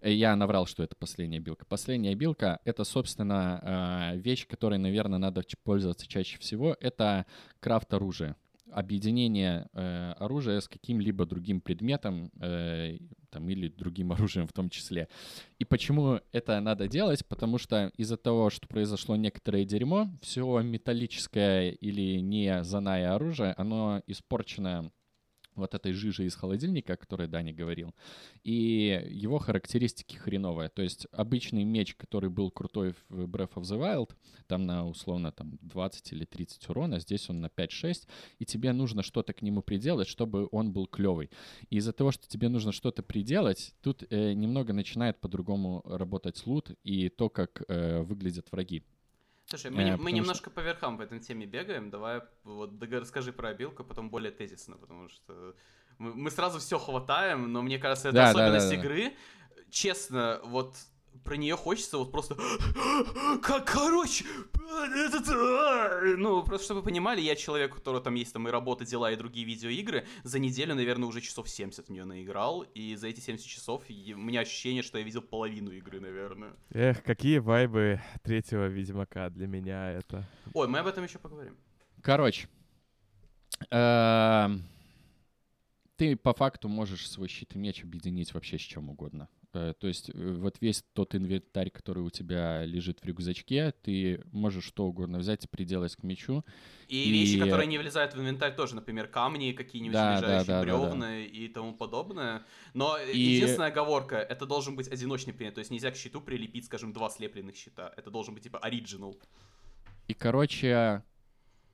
э, я наврал, что это последняя билка. Последняя билка — это, собственно, э, вещь, которой, наверное, надо пользоваться чаще всего. Это крафт оружия. Объединение э, оружия с каким-либо другим предметом э, там, или другим оружием в том числе. И почему это надо делать? Потому что из-за того, что произошло некоторое дерьмо, все металлическое или не заная оружие, оно испорчено вот этой жижей из холодильника, о которой Даня говорил, и его характеристики хреновые. То есть обычный меч, который был крутой в Breath of the Wild, там на условно там 20 или 30 урона, здесь он на 5-6, и тебе нужно что-то к нему приделать, чтобы он был клевый. И из-за того, что тебе нужно что-то приделать, тут э, немного начинает по-другому работать лут и то, как э, выглядят враги. Слушай, мы, Э, мы что- немножко по верхам в этом теме бегаем. Давай вот расскажи про обилку, потом более тезисно, потому что мы, мы сразу все хватаем, но мне кажется, это да, особенность да, да. игры. Честно, вот про нее хочется вот просто... Как, короче, этот... а!» Ну, просто чтобы вы понимали, я человек, у которого там есть там и работа, дела, и другие видеоигры, за неделю, наверное, уже часов 70 в нее наиграл, и за эти 70 часов у меня ощущение, что я видел половину игры, наверное. Эх, какие вайбы третьего Ведьмака для меня это. Ой, мы об этом еще поговорим. Короче, эм, ты по факту можешь свой щит и меч объединить вообще с чем угодно. Э, То есть э, вот весь тот инвентарь, который у тебя лежит в рюкзачке, ты можешь что угодно взять и приделать к мечу. И, И- вещи, которые не влезают в инвентарь, тоже, например, камни, какие-нибудь Да, да, лежащие да, да, бревна и тому подобное. Но И- единственная оговорка, это должен быть одиночный предмет, то есть нельзя к щиту прилепить, скажем, два слепленных щита. Это должен быть типа оригинал. И, короче,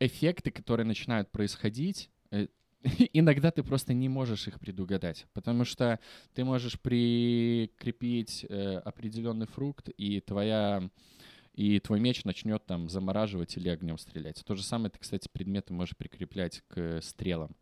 эффекты, которые начинают происходить, э, иногда ты просто не можешь их предугадать, потому что ты можешь прикрепить э, определенный фрукт, и твоя и твой меч начнет там замораживать или огнем стрелять. То же самое ты, кстати, предметы можешь прикреплять к стрелам.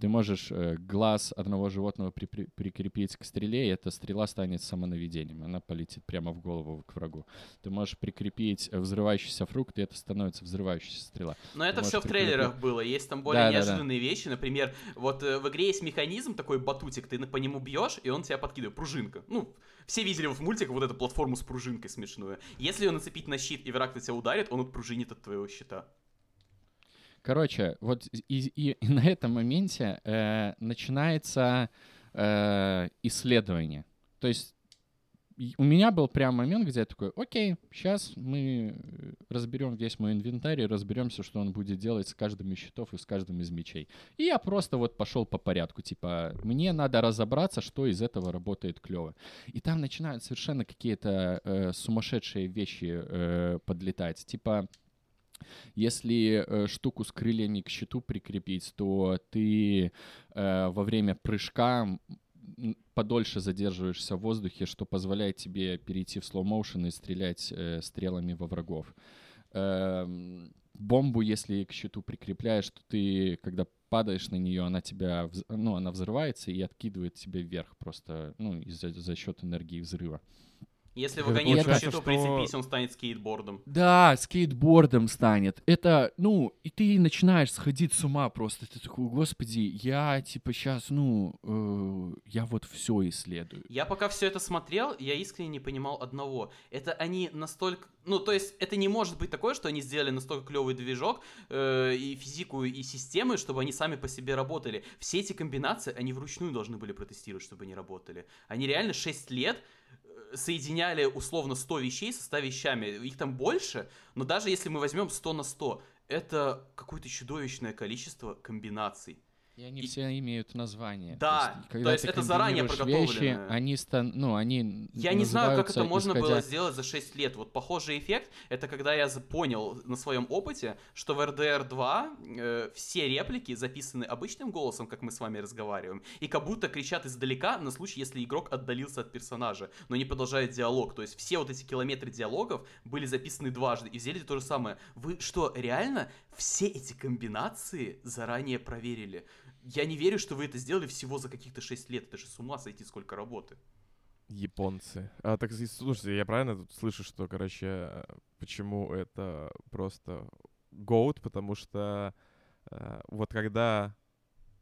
Ты можешь э, глаз одного животного при- при- прикрепить к стреле, и эта стрела станет самонаведением. Она полетит прямо в голову к врагу. Ты можешь прикрепить э, взрывающийся фрукт, и это становится взрывающаяся стрела. Но это можешь все в прикрепить. трейлерах было. Есть там более Да-да-да. неожиданные вещи. Например, вот э, в игре есть механизм, такой батутик, ты по нему бьешь, и он тебя подкидывает. Пружинка. Ну, все видели в мультиках вот эту платформу с пружинкой смешную. Если ее нацепить на щит, и враг на тебя ударит, он отпружинит от твоего щита. Короче, вот и, и- и на этом моменте э, начинается э, исследование. То есть у меня был прям момент, где я такой, окей, сейчас мы э, разберем весь мой инвентарь и разберемся, что он будет делать с каждым из щитов и с каждым из мечей. И я просто вот пошел по порядку, типа, мне надо разобраться, что из этого работает клево. И там начинают совершенно какие-то э, сумасшедшие вещи э, подлетать, типа если э, штуку с крыльями к щиту прикрепить, то ты э, во время прыжка подольше задерживаешься в воздухе, что позволяет тебе перейти в motion и стрелять э, стрелами во врагов. Эм, бомбу, если к щиту прикрепляешь, то ты, когда падаешь на нее, она тебя, ну, она взрывается и откидывает тебя вверх просто, ну, из-за за счет энергии взрыва. Если Так в это агонит к получается, щиту что- прицепись, он станет скейтбордом. Да, скейтбордом станет. Это, ну, и ты начинаешь сходить с ума просто. Ты такой, господи, я типа сейчас, ну, э, я вот все исследую. Я пока все это смотрел, я искренне не понимал одного. Это они настолько... Ну, то есть, это не может быть такое, что они сделали настолько клевый движок, э, и физику, и системы, чтобы они сами по себе работали. Все эти комбинации, они вручную должны были протестировать, чтобы они работали. Они реально 6 лет соединяли условно 100 вещей со 100 вещами. Их там больше, но даже если мы возьмем 100 на 100, это какое-то чудовищное количество комбинаций. И они И- все имеют название. Да, есть, то когда есть ты это заранее комбинируешь вещи, они, стан, ну, они Я не знаю, как это можно было исходя- сделать за 6 лет. Вот похожий эффект, это когда я понял на своем опыте, что в RDR 2 э, все реплики записаны обычным голосом, как мы с вами разговариваем, и как будто кричат издалека на случай, если игрок отдалился от персонажа, но не продолжает диалог. То есть все вот эти километры диалогов были записаны дважды, и в Зельде то же самое. Вы что, реально все эти комбинации заранее проверили? Я не верю, что вы это сделали всего за каких-то 6 лет. Это же с ума сойти, сколько работы. Японцы. А, так, слушайте, я правильно тут слышу, что, короче, почему это просто гоут, потому что э, вот когда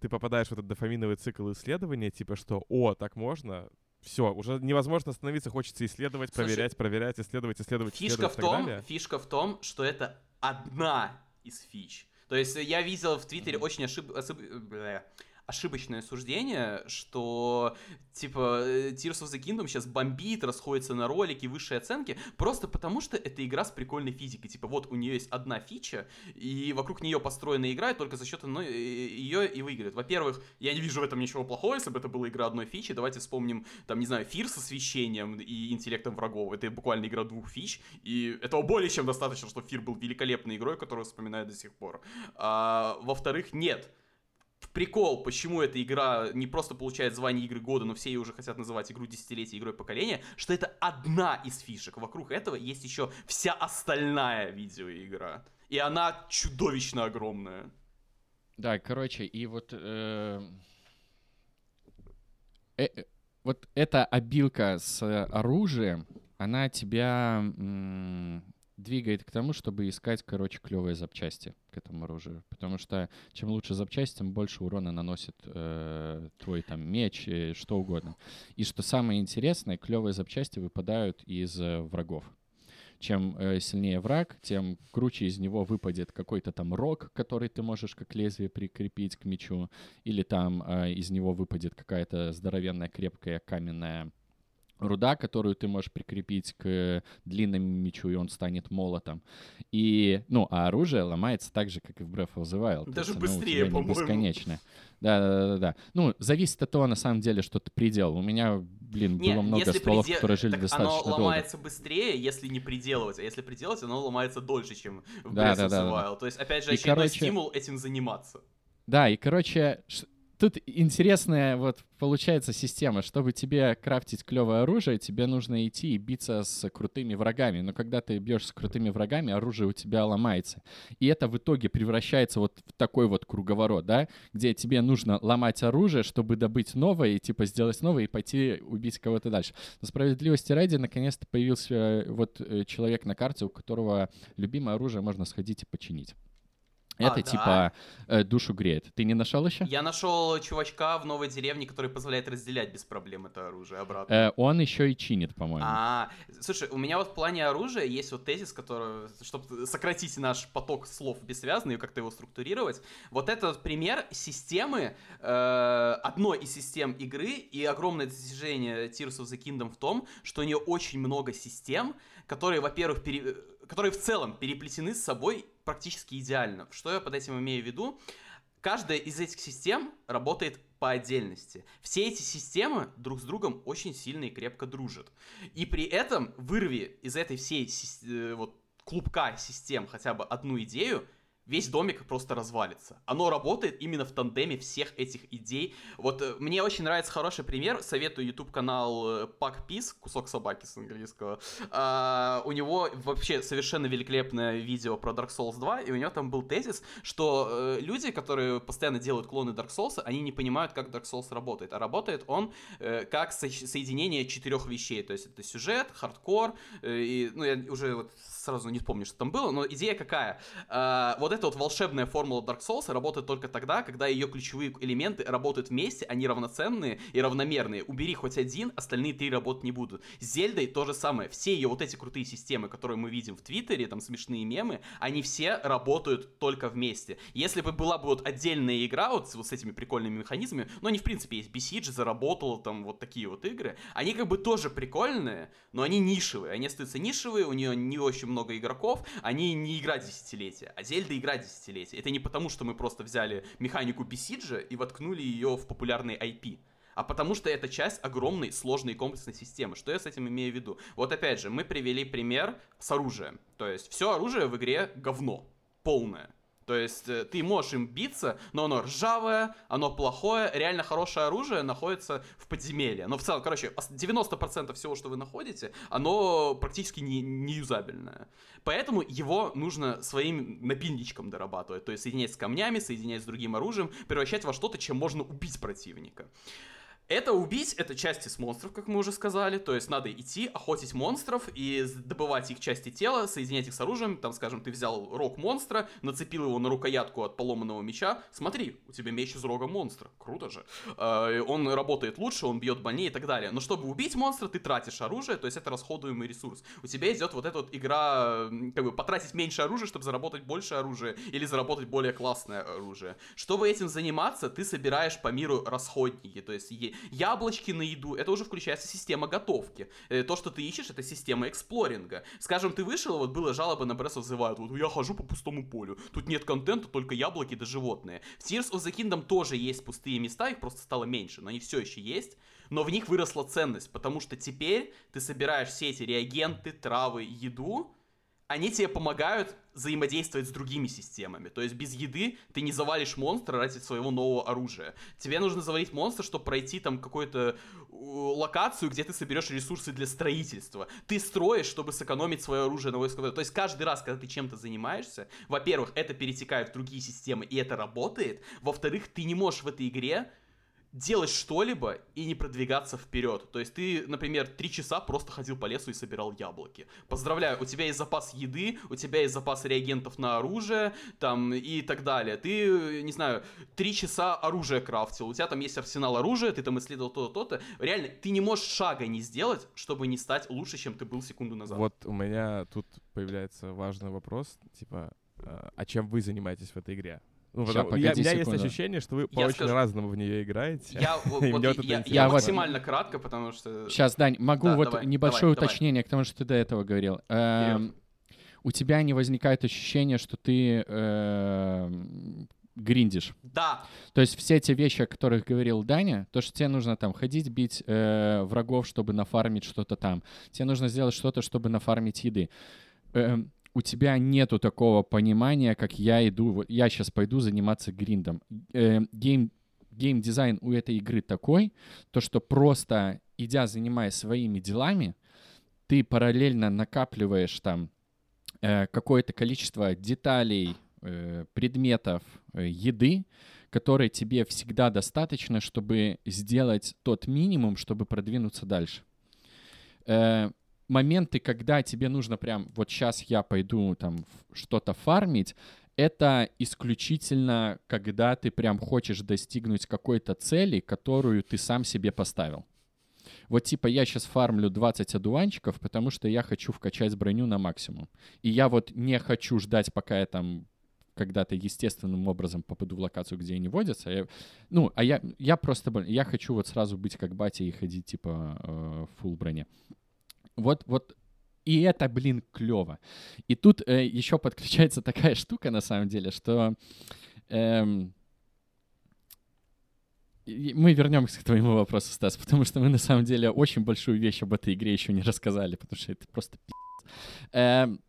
ты попадаешь в этот дофаминовый цикл исследования, типа что, о, так можно, все, уже невозможно остановиться, хочется исследовать, Слушай, проверять, проверять, исследовать, исследовать, Фишка исследовать в том, фишка в том, что это одна из фич. То есть э, я видел в Твиттере очень ошиб- осып- бля, ошибочное суждение, что типа э, Tears of the Kingdom сейчас бомбит, расходится на ролики, высшие оценки, просто потому что это игра с прикольной физикой. Типа вот у нее есть одна фича, и вокруг нее построена игра, и только за счет одной ее и выиграет. Во-первых, я не вижу в этом ничего плохого, если бы это была игра одной фичи. Давайте вспомним, там, не знаю, Фир с освещением и интеллектом врагов. Это буквально игра двух фич, и этого более чем достаточно, что Фир был великолепной игрой, которую вспоминаю до сих пор. А, во-вторых, нет. Прикол, почему эта игра не просто получает звание игры года, но все ее уже хотят называть игру десятилетия, игрой поколения, что это одна из фишек. Вокруг этого есть еще вся остальная видеоигра. И она чудовищно огромная. Да, короче, и вот... э, э, вот эта обилка с оружием, она тебя м, двигает к тому, чтобы искать, короче, клевые запчасти к этому оружию. Потому что чем лучше запчасть, тем больше урона наносит э, твой там меч, и что угодно. И что самое интересное, клевые запчасти выпадают из э, врагов. Чем э, сильнее враг, тем круче из него выпадет какой-то там рог, который ты можешь как лезвие прикрепить к мечу, или там э, из него выпадет какая-то здоровенная крепкая каменная руда, которую ты можешь прикрепить к длинному мечу, и он станет молотом. И, ну, а оружие ломается так же, как и в Breath of the Wild. Даже оно быстрее, по-моему. бесконечное. Да, да, да, да. Ну, зависит от того, на самом деле, что ты предел. У меня, блин, Не, было много стволов, предел- которые жили так достаточно оно долго. ломается быстрее, если не приделывать, а если приделать, оно ломается дольше, чем в Да, Breath да, of the да, да, да. Wild. То есть, опять же, И, очередной короче, стимул этим заниматься. Да, и, короче, тут интересная вот получается система. Чтобы тебе крафтить клевое оружие, тебе нужно идти и биться с крутыми врагами. Но когда ты бьешь с крутыми врагами, оружие у тебя ломается. И это в итоге превращается вот в такой вот круговорот, да, где тебе нужно ломать оружие, чтобы добыть новое, и типа сделать новое, и пойти убить кого-то дальше. Но справедливости ради, наконец-то появился э, вот э, человек на карте, у которого любимое оружие можно сходить и починить. Это А, да? типа э, душу греет. Ты не нашел еще? Я нашел чувачка в новой деревне, который позволяет разделять без проблем это оружие обратно. Э, он еще и чинит, по-моему. А, слушай, у меня вот в плане оружия есть вот тезис, который, чтобы сократить наш поток слов бессвязный и как-то его структурировать. Вот это вот пример системы, э, одной из систем игры, и огромное достижение Tears of the Kingdom в том, что у нее очень много систем, которые, во-первых, пере- которые в целом переплетены с собой практически идеально. Что я под этим имею в виду? Каждая из этих систем работает по отдельности. Все эти системы друг с другом очень сильно и крепко дружат. И при этом вырви из этой всей э, вот клубка систем хотя бы одну идею, весь домик просто развалится. Оно работает именно в тандеме всех этих идей. Вот э, мне очень нравится хороший пример. Советую YouTube канал э, Pack Peace, кусок собаки с английского. А, у него вообще совершенно великолепное видео про Dark Souls 2, и у него там был тезис, что э, люди, которые постоянно делают клоны Dark Souls, они не понимают, как Dark Souls работает. А работает он как со- соединение четырех вещей. То есть это сюжет, хардкор, и, ну, я уже вот сразу не помню, что там было, но идея какая? А, вот эта вот волшебная формула Dark Souls работает только тогда, когда ее ключевые элементы работают вместе, они равноценные и равномерные. Убери хоть один, остальные три работать не будут. С Зельдой то же самое. Все ее вот эти крутые системы, которые мы видим в Твиттере, там смешные мемы, они все работают только вместе. Если бы была бы вот отдельная игра вот с, вот с этими прикольными механизмами, но они в принципе есть Besiege, заработала там вот такие вот игры, они как бы тоже прикольные, но они нишевые. Они остаются нишевые, у нее не очень много игроков, они не игра десятилетия, а Зельда игра десятилетия. Это не потому, что мы просто взяли механику Besiege и воткнули ее в популярный IP. А потому что это часть огромной, сложной комплексной системы. Что я с этим имею в виду? Вот опять же, мы привели пример с оружием. То есть все оружие в игре говно. Полное. То есть э, ты можешь им биться, но оно ржавое, оно плохое. Реально хорошее оружие находится в подземелье. Но в целом, короче, ос- 90% всего, что вы находите, оно практически не, не юзабельное. Поэтому его нужно своим напильничком дорабатывать. То есть соединять с камнями, соединять с другим оружием, превращать во что-то, чем можно убить противника. Это убить, это части с монстров, как мы уже сказали, то есть надо идти, охотить монстров и добывать их части тела, соединять их с оружием, там, скажем, ты взял рог монстра, нацепил его на рукоятку от поломанного меча, смотри, у тебя меч из рога монстра, круто же. Э, Он работает лучше, он бьет больнее и так далее. Но чтобы убить монстра, ты тратишь оружие, то есть это расходуемый ресурс. У тебя идет вот эта вот игра, как бы потратить меньше оружия, чтобы заработать больше оружия, или заработать более классное оружие. Чтобы этим заниматься, ты собираешь по миру расходники, то есть яблочки на еду, это уже включается система готовки. Э, То, что ты ищешь, это система эксплоринга. Скажем, ты вышел, вот было жалоба на Breath of the Wild, вот я хожу по пустому полю, тут нет контента, только яблоки да животные. В Tears of the Kingdom тоже есть пустые места, их просто стало меньше, но они все еще есть. Но в них выросла ценность, потому что теперь ты собираешь все эти реагенты, травы, еду, они тебе помогают взаимодействовать с другими системами. То есть без еды ты не завалишь монстра ради своего нового оружия. Тебе нужно завалить монстра, чтобы пройти там какую-то э, локацию, где ты соберешь ресурсы для строительства. Ты строишь, чтобы сэкономить свое оружие на войско. То есть каждый раз, когда ты чем-то занимаешься, во-первых, это перетекает в другие системы, и это работает. Во-вторых, ты не можешь в этой игре делать что-либо и не продвигаться вперед. То есть ты, например, три часа просто ходил по лесу и собирал яблоки. Поздравляю, у тебя есть запас еды, у тебя есть запас реагентов на оружие, там, и так далее. Ты, не знаю, три часа оружие крафтил, у тебя там есть арсенал оружия, ты там исследовал то-то, то-то. Реально, ты не можешь шага не сделать, чтобы не стать лучше, чем ты был секунду назад. Вот у меня тут появляется важный вопрос, типа, э, а чем вы занимаетесь в этой игре? Ну, Ща, потому- я- у погоди меня есть секунду. ощущение, что вы по Я очень скажу. разному в нее играете. Я, вот, вот вот- максимально кратко, потому что... Сейчас, Дань, могу Да, вот давай, небольшое давай, давай. уточнение к тому, что ты до этого говорил. Эм, у тебя не возникает ощущение, что ты эм, гриндишь. Да, То есть все те вещи, о которых говорил Даня, то, что тебе нужно там ходить, бить э, врагов, чтобы нафармить что-то там. Тебе нужно сделать что-то, чтобы нафармить еды. Эм, у тебя нету такого понимания, как я иду, вот я сейчас пойду заниматься гриндом. Э, гейм геймдизайн у этой игры такой, то что просто идя занимаясь своими делами, ты параллельно накапливаешь там э, какое-то количество деталей, э, предметов, э, еды, которые тебе всегда достаточно, чтобы сделать тот минимум, чтобы продвинуться дальше. Моменты, когда тебе нужно прям, вот сейчас я пойду там что-то фармить, это исключительно, когда ты прям хочешь достигнуть какой-то цели, которую ты сам себе поставил. Вот типа я сейчас фармлю 20 одуванчиков, потому что я хочу вкачать броню на максимум. И я вот не хочу ждать, пока я там когда-то естественным образом попаду в локацию, где они водятся. Я, ну, а я, я просто, я хочу вот сразу быть как батя и ходить типа э, фул броне. Вот, вот и это, блин, клево. И тут э, еще подключается такая штука, на самом деле, что эм, мы вернемся к твоему вопросу, Стас, потому что мы на самом деле очень большую вещь об этой игре еще не рассказали, потому что это просто пи***ц. Эм,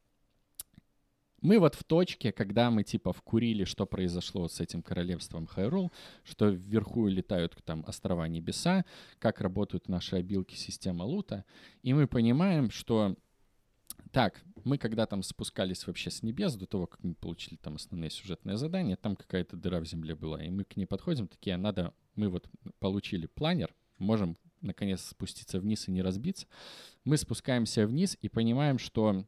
мы вот в точке, когда мы типа вкурили, что произошло с этим королевством Хайрул, что вверху летают там острова небеса, как работают наши обилки система лута, и мы понимаем, что так, мы когда там спускались вообще с небес, до того, как мы получили там основные сюжетные задания, там какая-то дыра в земле была, и мы к ней подходим, такие, надо, мы вот получили планер, можем наконец спуститься вниз и не разбиться. Мы спускаемся вниз и понимаем, что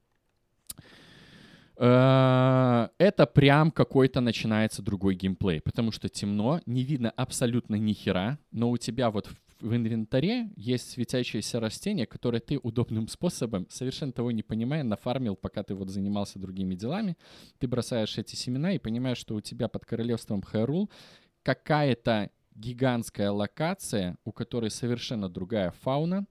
это прям какой-то начинается другой геймплей, потому что темно, не видно абсолютно ни хера, но у тебя вот в инвентаре есть светящееся растение, которое ты удобным способом, совершенно того не понимая, нафармил, пока ты вот занимался другими делами. Ты бросаешь эти семена и понимаешь, что у тебя под королевством Хайрул какая-то гигантская локация, у которой совершенно другая фауна,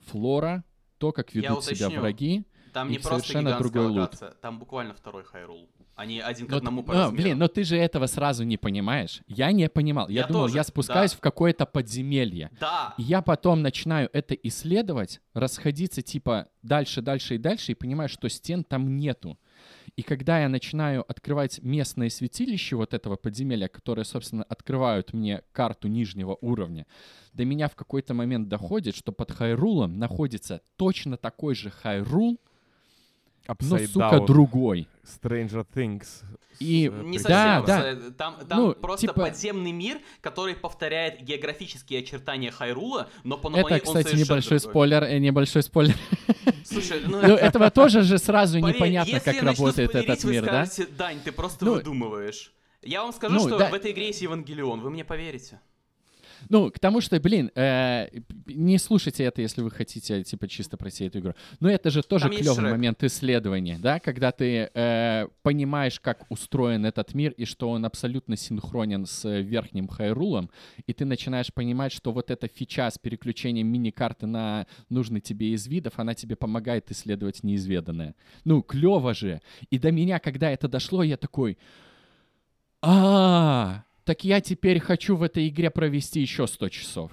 флора, то, как ведут себя враги. Там не просто совершенно другой локация, лут. там буквально второй Хайрул. Они один к но, одному по но, Блин, но ты же этого сразу не понимаешь. Я не понимал. Я, я думал, тоже, я спускаюсь да. в какое-то подземелье. Да. И я потом начинаю это исследовать, расходиться типа дальше, дальше и дальше, и понимаю, что стен там нету. И когда я начинаю открывать местное святилище вот этого подземелья, которые, собственно, открывают мне карту нижнего уровня, до меня в какой-то момент доходит, что под Хайрулом находится точно такой же Хайрул, но, сука, другой. Stranger Things. И не совсем. Да, да. Там, там ну, просто типа... подземный мир, который повторяет географические очертания Хайрула, но по Это, кстати, небольшой другой. спойлер, э, небольшой спойлер. Слушай, ну... ну этого тоже же сразу непонятно, как работает этот мир, да? Дань, ты просто ну, выдумываешь. Я вам скажу, ну, что да. в этой игре есть Евангелион, вы мне поверите. Ну, к тому, что, блин, э, не слушайте это, если вы хотите, типа, чисто пройти эту игру. Но это же тоже клевый момент исследования, да, когда ты э, понимаешь, как устроен этот мир и что он абсолютно синхронен с верхним Хайрулом, и ты начинаешь понимать, что вот эта фича с переключением мини-карты на нужный тебе из видов, она тебе помогает исследовать неизведанное. Ну, клево же. И до меня, когда это дошло, я такой... А, так я теперь хочу в этой игре провести еще 100 часов.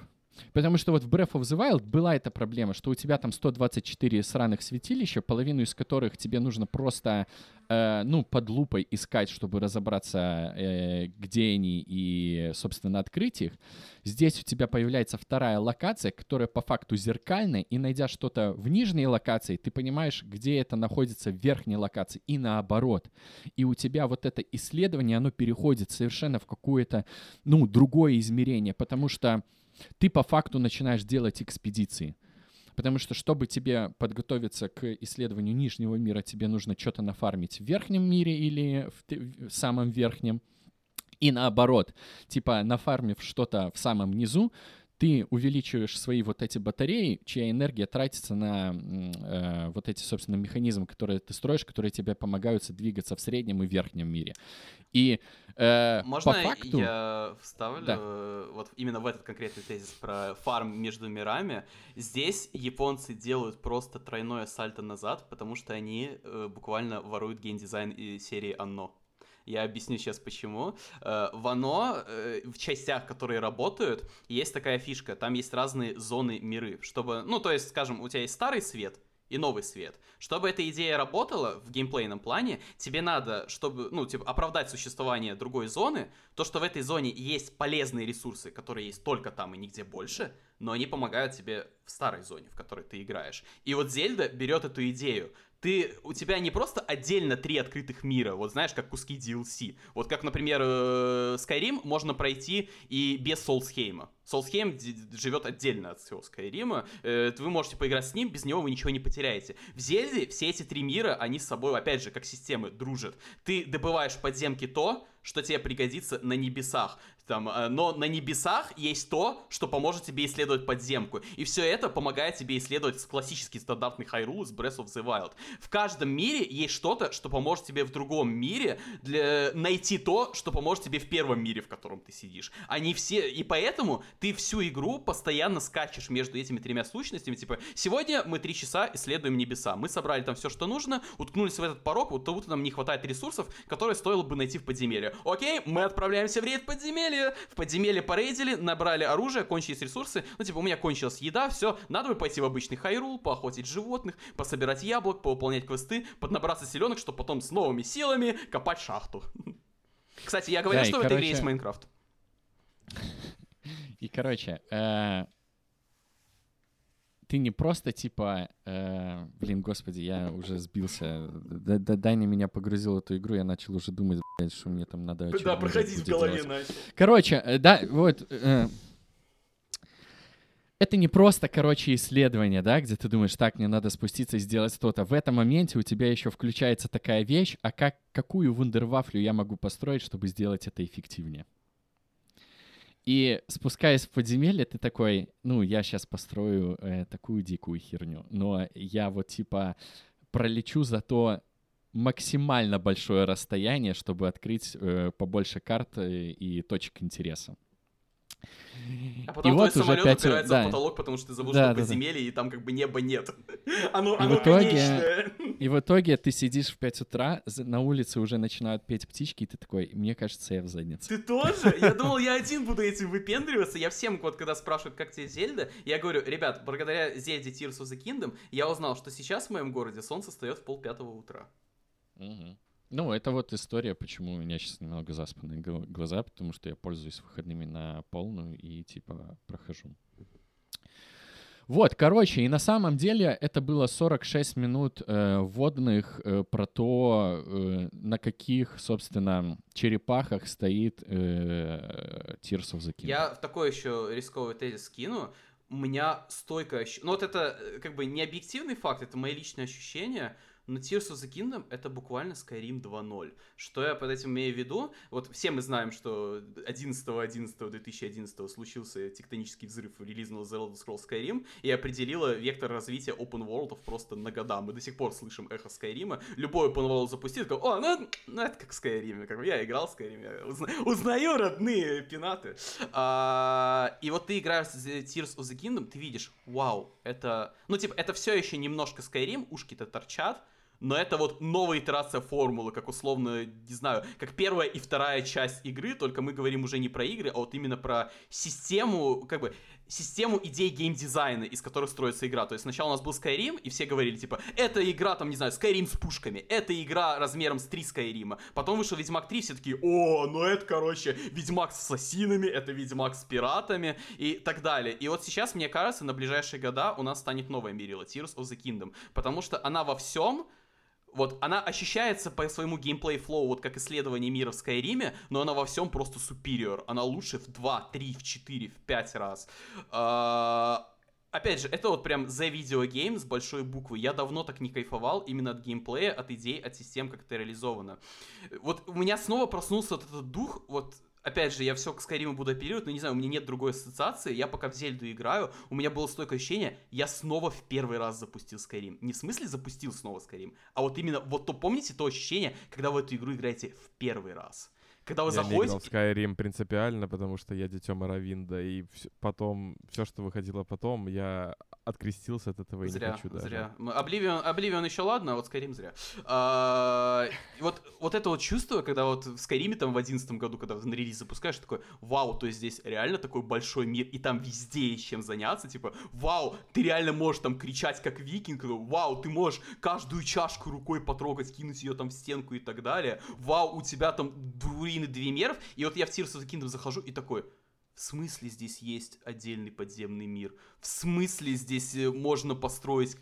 Потому что вот в Breath of the Wild была эта проблема, что у тебя там 124 сраных святилища, половину из которых тебе нужно просто, э, ну, под лупой искать, чтобы разобраться, э, где они и, собственно, открыть их. Здесь у тебя появляется вторая локация, которая по факту зеркальная, и найдя что-то в нижней локации, ты понимаешь, где это находится в верхней локации, и наоборот. И у тебя вот это исследование, оно переходит совершенно в какое-то, ну, другое измерение, потому что ты по факту начинаешь делать экспедиции. Потому что, чтобы тебе подготовиться к исследованию нижнего мира, тебе нужно что-то нафармить в верхнем мире или в, в самом верхнем. И наоборот, типа нафармив что-то в самом низу, ты увеличиваешь свои вот эти батареи, чья энергия тратится на э, вот эти, собственно, механизмы, которые ты строишь, которые тебе помогают двигаться в среднем и верхнем мире. И э, Можно по факту... я вставлю да. Вот именно в этот конкретный тезис про фарм между мирами? Здесь японцы делают просто тройное сальто назад, потому что они э, буквально воруют геймдизайн и серии Анно. Я объясню сейчас почему. Э, в оно, э, в частях, которые работают, есть такая фишка. Там есть разные зоны миры. Чтобы, ну, то есть, скажем, у тебя есть старый свет, и новый свет. Чтобы эта идея работала в геймплейном плане, тебе надо, чтобы, ну, типа, оправдать существование другой зоны, то, что в этой зоне есть полезные ресурсы, которые есть только там и нигде больше, но они помогают тебе в старой зоне, в которой ты играешь. И вот Зельда берет эту идею ты, у тебя не просто отдельно три открытых мира, вот знаешь, как куски DLC. Вот как, например, э, Skyrim можно пройти и без Солсхейма. Солсхейм живет отдельно от всего Скайрима. Э, вы можете поиграть с ним, без него вы ничего не потеряете. В Зельде все эти три мира, они с собой, опять же, как системы, дружат. Ты добываешь подземки то, что тебе пригодится на небесах. Там, э, но на небесах есть то, что поможет тебе исследовать подземку. И все это помогает тебе исследовать классический стандартный Hyrule из Breath of the Wild. В каждом мире есть что-то, что поможет тебе в другом мире для... найти то, что поможет тебе в первом мире, в котором ты сидишь. Они все... И поэтому ты всю игру постоянно скачешь между этими тремя сущностями. Типа, сегодня мы три часа исследуем небеса. Мы собрали там все, что нужно, уткнулись в этот порог, вот то нам не хватает ресурсов, которые стоило бы найти в подземелье. Окей, мы отправляемся в рейд подземелья в подземелье порейдили, набрали оружие, кончились ресурсы, ну, типа, у меня кончилась еда, все, надо бы пойти в обычный хайрул, поохотить животных, пособирать яблок, повыполнять квесты, поднабраться селенок, чтобы потом с новыми силами копать шахту. Кстати, я говорил, да, что в короче... этой игре есть Майнкрафт. И, короче, э, ты не просто типа, э, блин, господи, я уже сбился. Д -д Даня меня погрузил в эту игру, я начал уже думать, блядь, что мне там надо... Да, проходить в голове начал. Короче, э, да, вот... Э, это не просто, короче, исследование, да, где ты думаешь, так, мне надо спуститься и сделать что-то. В этом моменте у тебя еще включается такая вещь, а как, какую вундервафлю я могу построить, чтобы сделать это эффективнее? И спускаясь в подземелье, ты такой, ну, я сейчас построю э, такую дикую херню, но я вот типа пролечу за то максимально большое расстояние, чтобы открыть э, побольше карт э, и точек интереса. А потом и твой вот самолет 5... упирается да. в потолок, потому что ты забыл, да, что да, подземелье, да. и там как бы неба нет. оно, и оно в итоге, конечное. И в итоге ты сидишь в 5 утра, на улице уже начинают петь птички, и ты такой, мне кажется, я в заднице. Ты тоже? Я думал, я один буду этим выпендриваться. Я всем, вот когда спрашивают, как тебе Зельда, я говорю, ребят, благодаря Зельде Tears of the Kingdom я узнал, что сейчас в моем городе солнце встает в пол пятого утра. Угу. Ну, это вот история, почему у меня сейчас немного заспанные глаза, потому что я пользуюсь выходными на полную и типа прохожу. Вот, короче, и на самом деле это было 46 минут э, вводных э, про то, э, на каких, собственно, черепахах стоит э, Tears of the Kingdom. Я в такой еще рисковый тезис скину. У меня стойкое ощущение... Ну вот это э, как бы не объективный факт, это мои личные ощущения, но Tears of the Kingdom это буквально Skyrim 2.0. Что я под этим имею в виду? Вот все мы знаем, что 11.11.2011 случился тектонический взрыв релизного The Elder Scrolls Skyrim и определила вектор развития open world просто на года. Мы до сих пор слышим эхо Skyrim. Любой open world запустит, такой, о, ну, ну это как Skyrim. Как бы я играл в Skyrim, я узна, узнаю родные пенаты. А, и вот ты играешь в Tears of the Kingdom, ты видишь, вау, это... Ну, типа, это все еще немножко Skyrim, ушки-то торчат, но это вот новая итерация формулы, как условно, не знаю, как первая и вторая часть игры, только мы говорим уже не про игры, а вот именно про систему, как бы, систему идей геймдизайна, из которых строится игра. То есть сначала у нас был Skyrim, и все говорили, типа, это игра, там, не знаю, Skyrim с пушками, это игра размером с три Skyrim. Потом вышел Ведьмак 3, все такие, о, ну это, короче, Ведьмак с ассасинами, это Ведьмак с пиратами и так далее. И вот сейчас, мне кажется, на ближайшие года у нас станет новая Мерила, Tears of the Kingdom, потому что она во всем вот она ощущается по своему геймплей flow, вот как исследование мира в Скайриме, но она во всем просто superior. Она лучше в 2, 3, в 4, в 5 раз. А, опять же, это вот прям The Video Game с большой буквы. Я давно так не кайфовал именно от геймплея, от идей, от систем, как это реализовано. Вот у меня снова проснулся вот этот дух, вот опять же, я все к Скайриму буду оперировать, но не знаю, у меня нет другой ассоциации. Я пока в Зельду играю, у меня было столько ощущения, я снова в первый раз запустил Скайрим. Не в смысле запустил снова Скайрим, а вот именно, вот то помните то ощущение, когда вы эту игру играете в первый раз. Когда вы я заходите... не играл в Skyrim принципиально, потому что я дитё Моровинда, и вс- потом, все, что выходило потом, я открестился от этого и Зря, не хочу даже. зря. Обливион, Обливион еще ладно, а вот Skyrim зря. А, вот, вот это вот чувство, когда вот в Skyrim там в одиннадцатом году, когда на релиз запускаешь, такой, вау, то есть здесь реально такой большой мир, и там везде есть чем заняться, типа, вау, ты реально можешь там кричать как викинг, вау, ты можешь каждую чашку рукой потрогать, кинуть ее там в стенку и так далее, вау, у тебя там руины двемеров, и вот я в Tears of the Kingdom захожу и такой, в смысле здесь есть отдельный подземный мир? В смысле здесь э, можно построить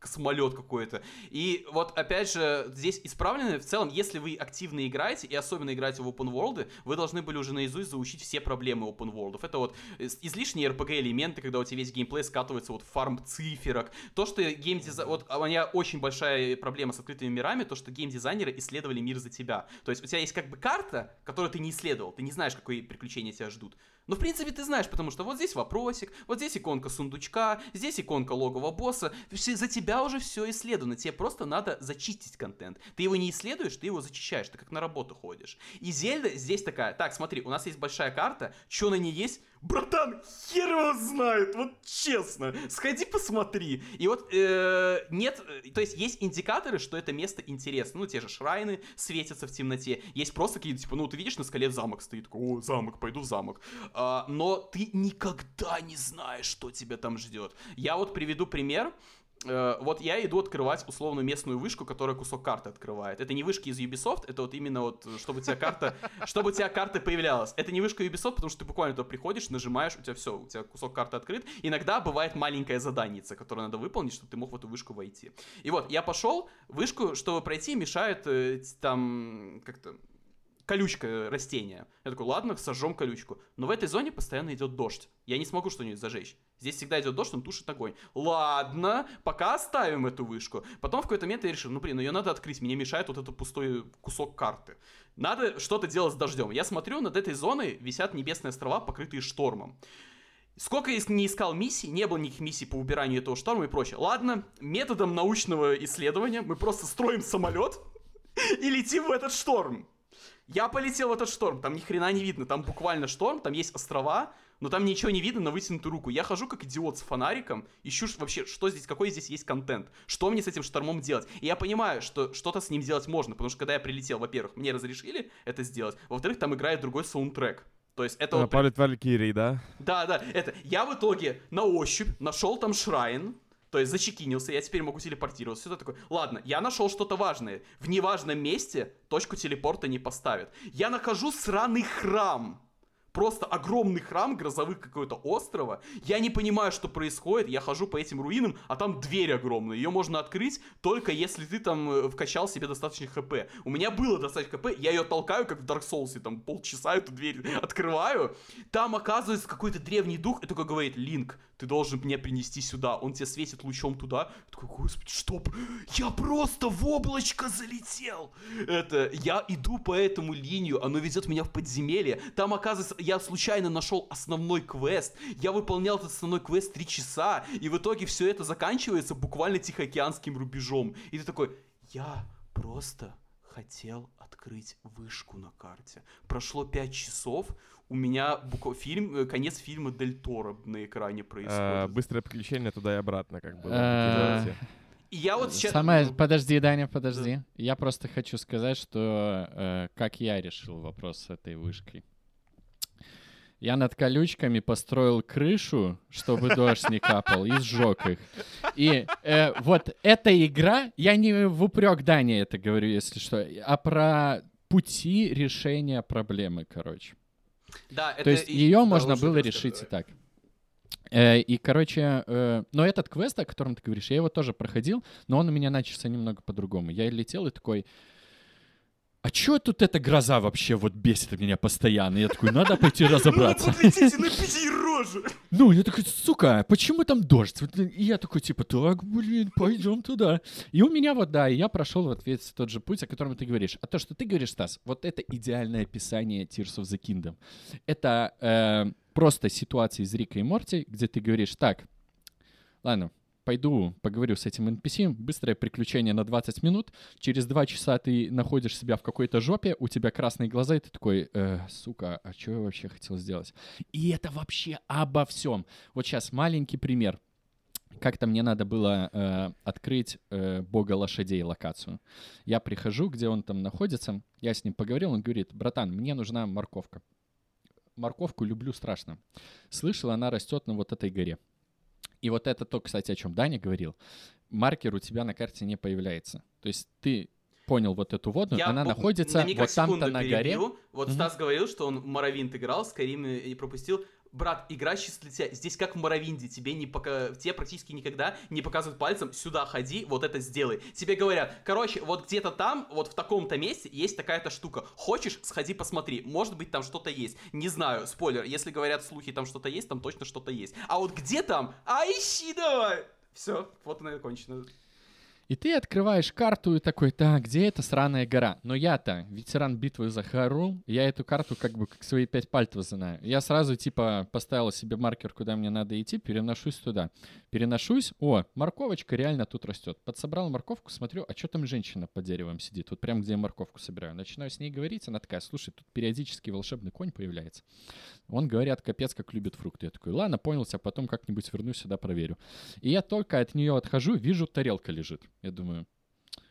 космолет какой-то. И вот, опять же, здесь исправлены в целом, если вы активно играете, и особенно играете в open world, вы должны были уже наизусть заучить все проблемы open world. Это вот излишние RPG элементы, когда у тебя весь геймплей скатывается вот в фарм циферок. То, что геймдизайн... Вот у меня очень большая проблема с открытыми мирами, то, что геймдизайнеры исследовали мир за тебя. То есть у тебя есть как бы карта, которую ты не исследовал, ты не знаешь, какие приключения тебя ждут. Но, в принципе, ты знаешь, потому что вот здесь вопросик, вот здесь иконка сундучка, здесь иконка логового босса. Все, за тебя уже все исследовано. Тебе просто надо зачистить контент. Ты его не исследуешь, ты его зачищаешь. Ты как на работу ходишь. И Зельда здесь такая, так, смотри, у нас есть большая карта, что на ней есть? Братан, хер его знает, вот честно. Сходи посмотри. И вот э, нет, э, то есть есть индикаторы, что это место интересно. Ну, те же шрайны светятся в темноте. Есть просто какие-то, типа, ну, ты видишь, на скале замок стоит. О, замок, пойду в замок. А, но ты никогда не знаешь, что тебя там ждет. Я вот приведу пример. Э, вот я иду открывать условную местную вышку, которая кусок карты открывает. Это не вышки из Ubisoft, это вот именно вот, чтобы у тебя карта, чтобы у тебя карта появлялась. Это не вышка Ubisoft, потому что ты буквально туда приходишь, нажимаешь, у тебя все, у тебя кусок карты открыт. Иногда бывает маленькая заданица, которую надо выполнить, чтобы ты мог в эту вышку войти. И вот, я пошел, вышку, чтобы пройти, мешает э, там как-то колючка растения. Я такой, ладно, сожжем колючку. Но в этой зоне постоянно идет дождь. Я не смогу что-нибудь зажечь. Здесь всегда идет дождь, он тушит огонь. Ладно, пока оставим эту вышку. Потом в какой-то момент я решил, ну блин, ну ее надо открыть, мне мешает вот этот пустой кусок карты. Надо что-то делать с дождем. Я смотрю, над этой зоной висят небесные острова, покрытые штормом. Сколько я не искал миссий, не было никаких миссий по убиранию этого шторма и прочее. Ладно, методом научного исследования мы просто строим самолет и летим в этот шторм. Я полетел в этот шторм, там ни хрена не видно, там буквально шторм, там есть острова, но там ничего не видно на вытянутую руку. Я хожу как идиот с фонариком, ищу вообще, что здесь, какой здесь есть контент, что мне с этим штормом делать. И я понимаю, что что-то с ним делать можно, потому что когда я прилетел, во-первых, мне разрешили это сделать, во-вторых, там играет другой саундтрек. То есть это... вот... Палит Валькирий, да? Да, да, это... Я в итоге на ощупь нашел там шрайн, то есть зачекинился, я теперь могу телепортироваться. Все такое. Ладно, я нашел что-то важное. В неважном месте точку телепорта не поставят. Я нахожу сраный храм просто огромный храм грозовых какого-то острова. Я не понимаю, что происходит. Я хожу по этим руинам, а там дверь огромная. Ее можно открыть только если ты там э, вкачал себе достаточно хп. У меня было достаточно хп, я ее толкаю, как в Dark Souls, там полчаса эту дверь открываю. Там оказывается какой-то древний дух, и такой говорит, Линк, ты должен мне принести сюда. Он тебе светит лучом туда. Я такой, господи, что? Я просто в облачко залетел. Это, я иду по этому линию, оно ведет меня в подземелье. Там, оказывается, я случайно нашел основной квест. Я выполнял этот основной квест три часа, и в итоге все это заканчивается буквально Тихоокеанским рубежом. И ты такой, я просто хотел открыть вышку на карте. Прошло пять часов, у меня букв... фильм, э, конец фильма Дель Торо на экране происходит. А, быстрое приключение туда и обратно, как бы. А, и я вот сейчас... Самое... Подожди, Даня, подожди. Да. Я просто хочу сказать, что э, как я решил вопрос с этой вышкой. Я над колючками построил крышу, чтобы дождь не капал, и сжег их. И э, вот эта игра, я не в упрек Дани это говорю, если что, а про пути решения проблемы, короче. Да, То есть ее да, можно было решить и так. Э, и, короче, э, но этот квест, о котором ты говоришь, я его тоже проходил, но он у меня начался немного по-другому. Я летел и такой, а чё тут эта гроза вообще вот бесит меня постоянно? Я такой, надо пойти разобраться. Ну, я такой, сука, почему там дождь? И я такой, типа, так, блин, пойдем туда. И у меня вот, да, я прошел вот весь тот же путь, о котором ты говоришь. А то, что ты говоришь, Стас, вот это идеальное описание Tears of the Kingdom. Это э, просто ситуация из Рика и Морти, где ты говоришь, так, ладно, пойду поговорю с этим NPC, быстрое приключение на 20 минут, через 2 часа ты находишь себя в какой-то жопе, у тебя красные глаза, и ты такой, э, сука, а что я вообще хотел сделать? И это вообще обо всем. Вот сейчас маленький пример. как-то мне надо было э, открыть э, бога лошадей локацию. Я прихожу, где он там находится, я с ним поговорил, он говорит, братан, мне нужна морковка. Морковку люблю страшно. Слышал, она растет на вот этой горе. И вот это то, кстати, о чем Даня говорил. Маркер у тебя на карте не появляется. То есть ты понял вот эту водную, Я она находится на вот там-то на горе. перебью. Вот Мгм. Стас говорил, что он в Моровинт играл, Скайрим и и пропустил. Брат, игра тебя. Здесь как в Моровинде. Тебе, не пока... тебе практически никогда не показывают пальцем, сюда ходи, вот это сделай. Тебе говорят, короче, вот где-то там, вот в таком-то месте есть такая-то штука. Хочешь, сходи посмотри. Может быть, там что-то есть. Не знаю, спойлер. Если говорят слухи, там что-то есть, там точно что-то есть. А вот где там? А ищи давай! Все, вот она и кончена. И ты открываешь карту и такой, так, где эта сраная гора? Но я-то ветеран битвы за Хару, я эту карту как бы как свои пять пальцев знаю. Я сразу типа поставил себе маркер, куда мне надо идти, переношусь туда. Переношусь, о, морковочка реально тут растет. Подсобрал морковку, смотрю, а что там женщина под деревом сидит? Вот прям где я морковку собираю. Начинаю с ней говорить, она такая, слушай, тут периодически волшебный конь появляется. Он, говорят, капец как любит фрукты. Я такой, ладно, понял тебя, потом как-нибудь вернусь сюда, проверю. И я только от нее отхожу, вижу, тарелка лежит. Я думаю,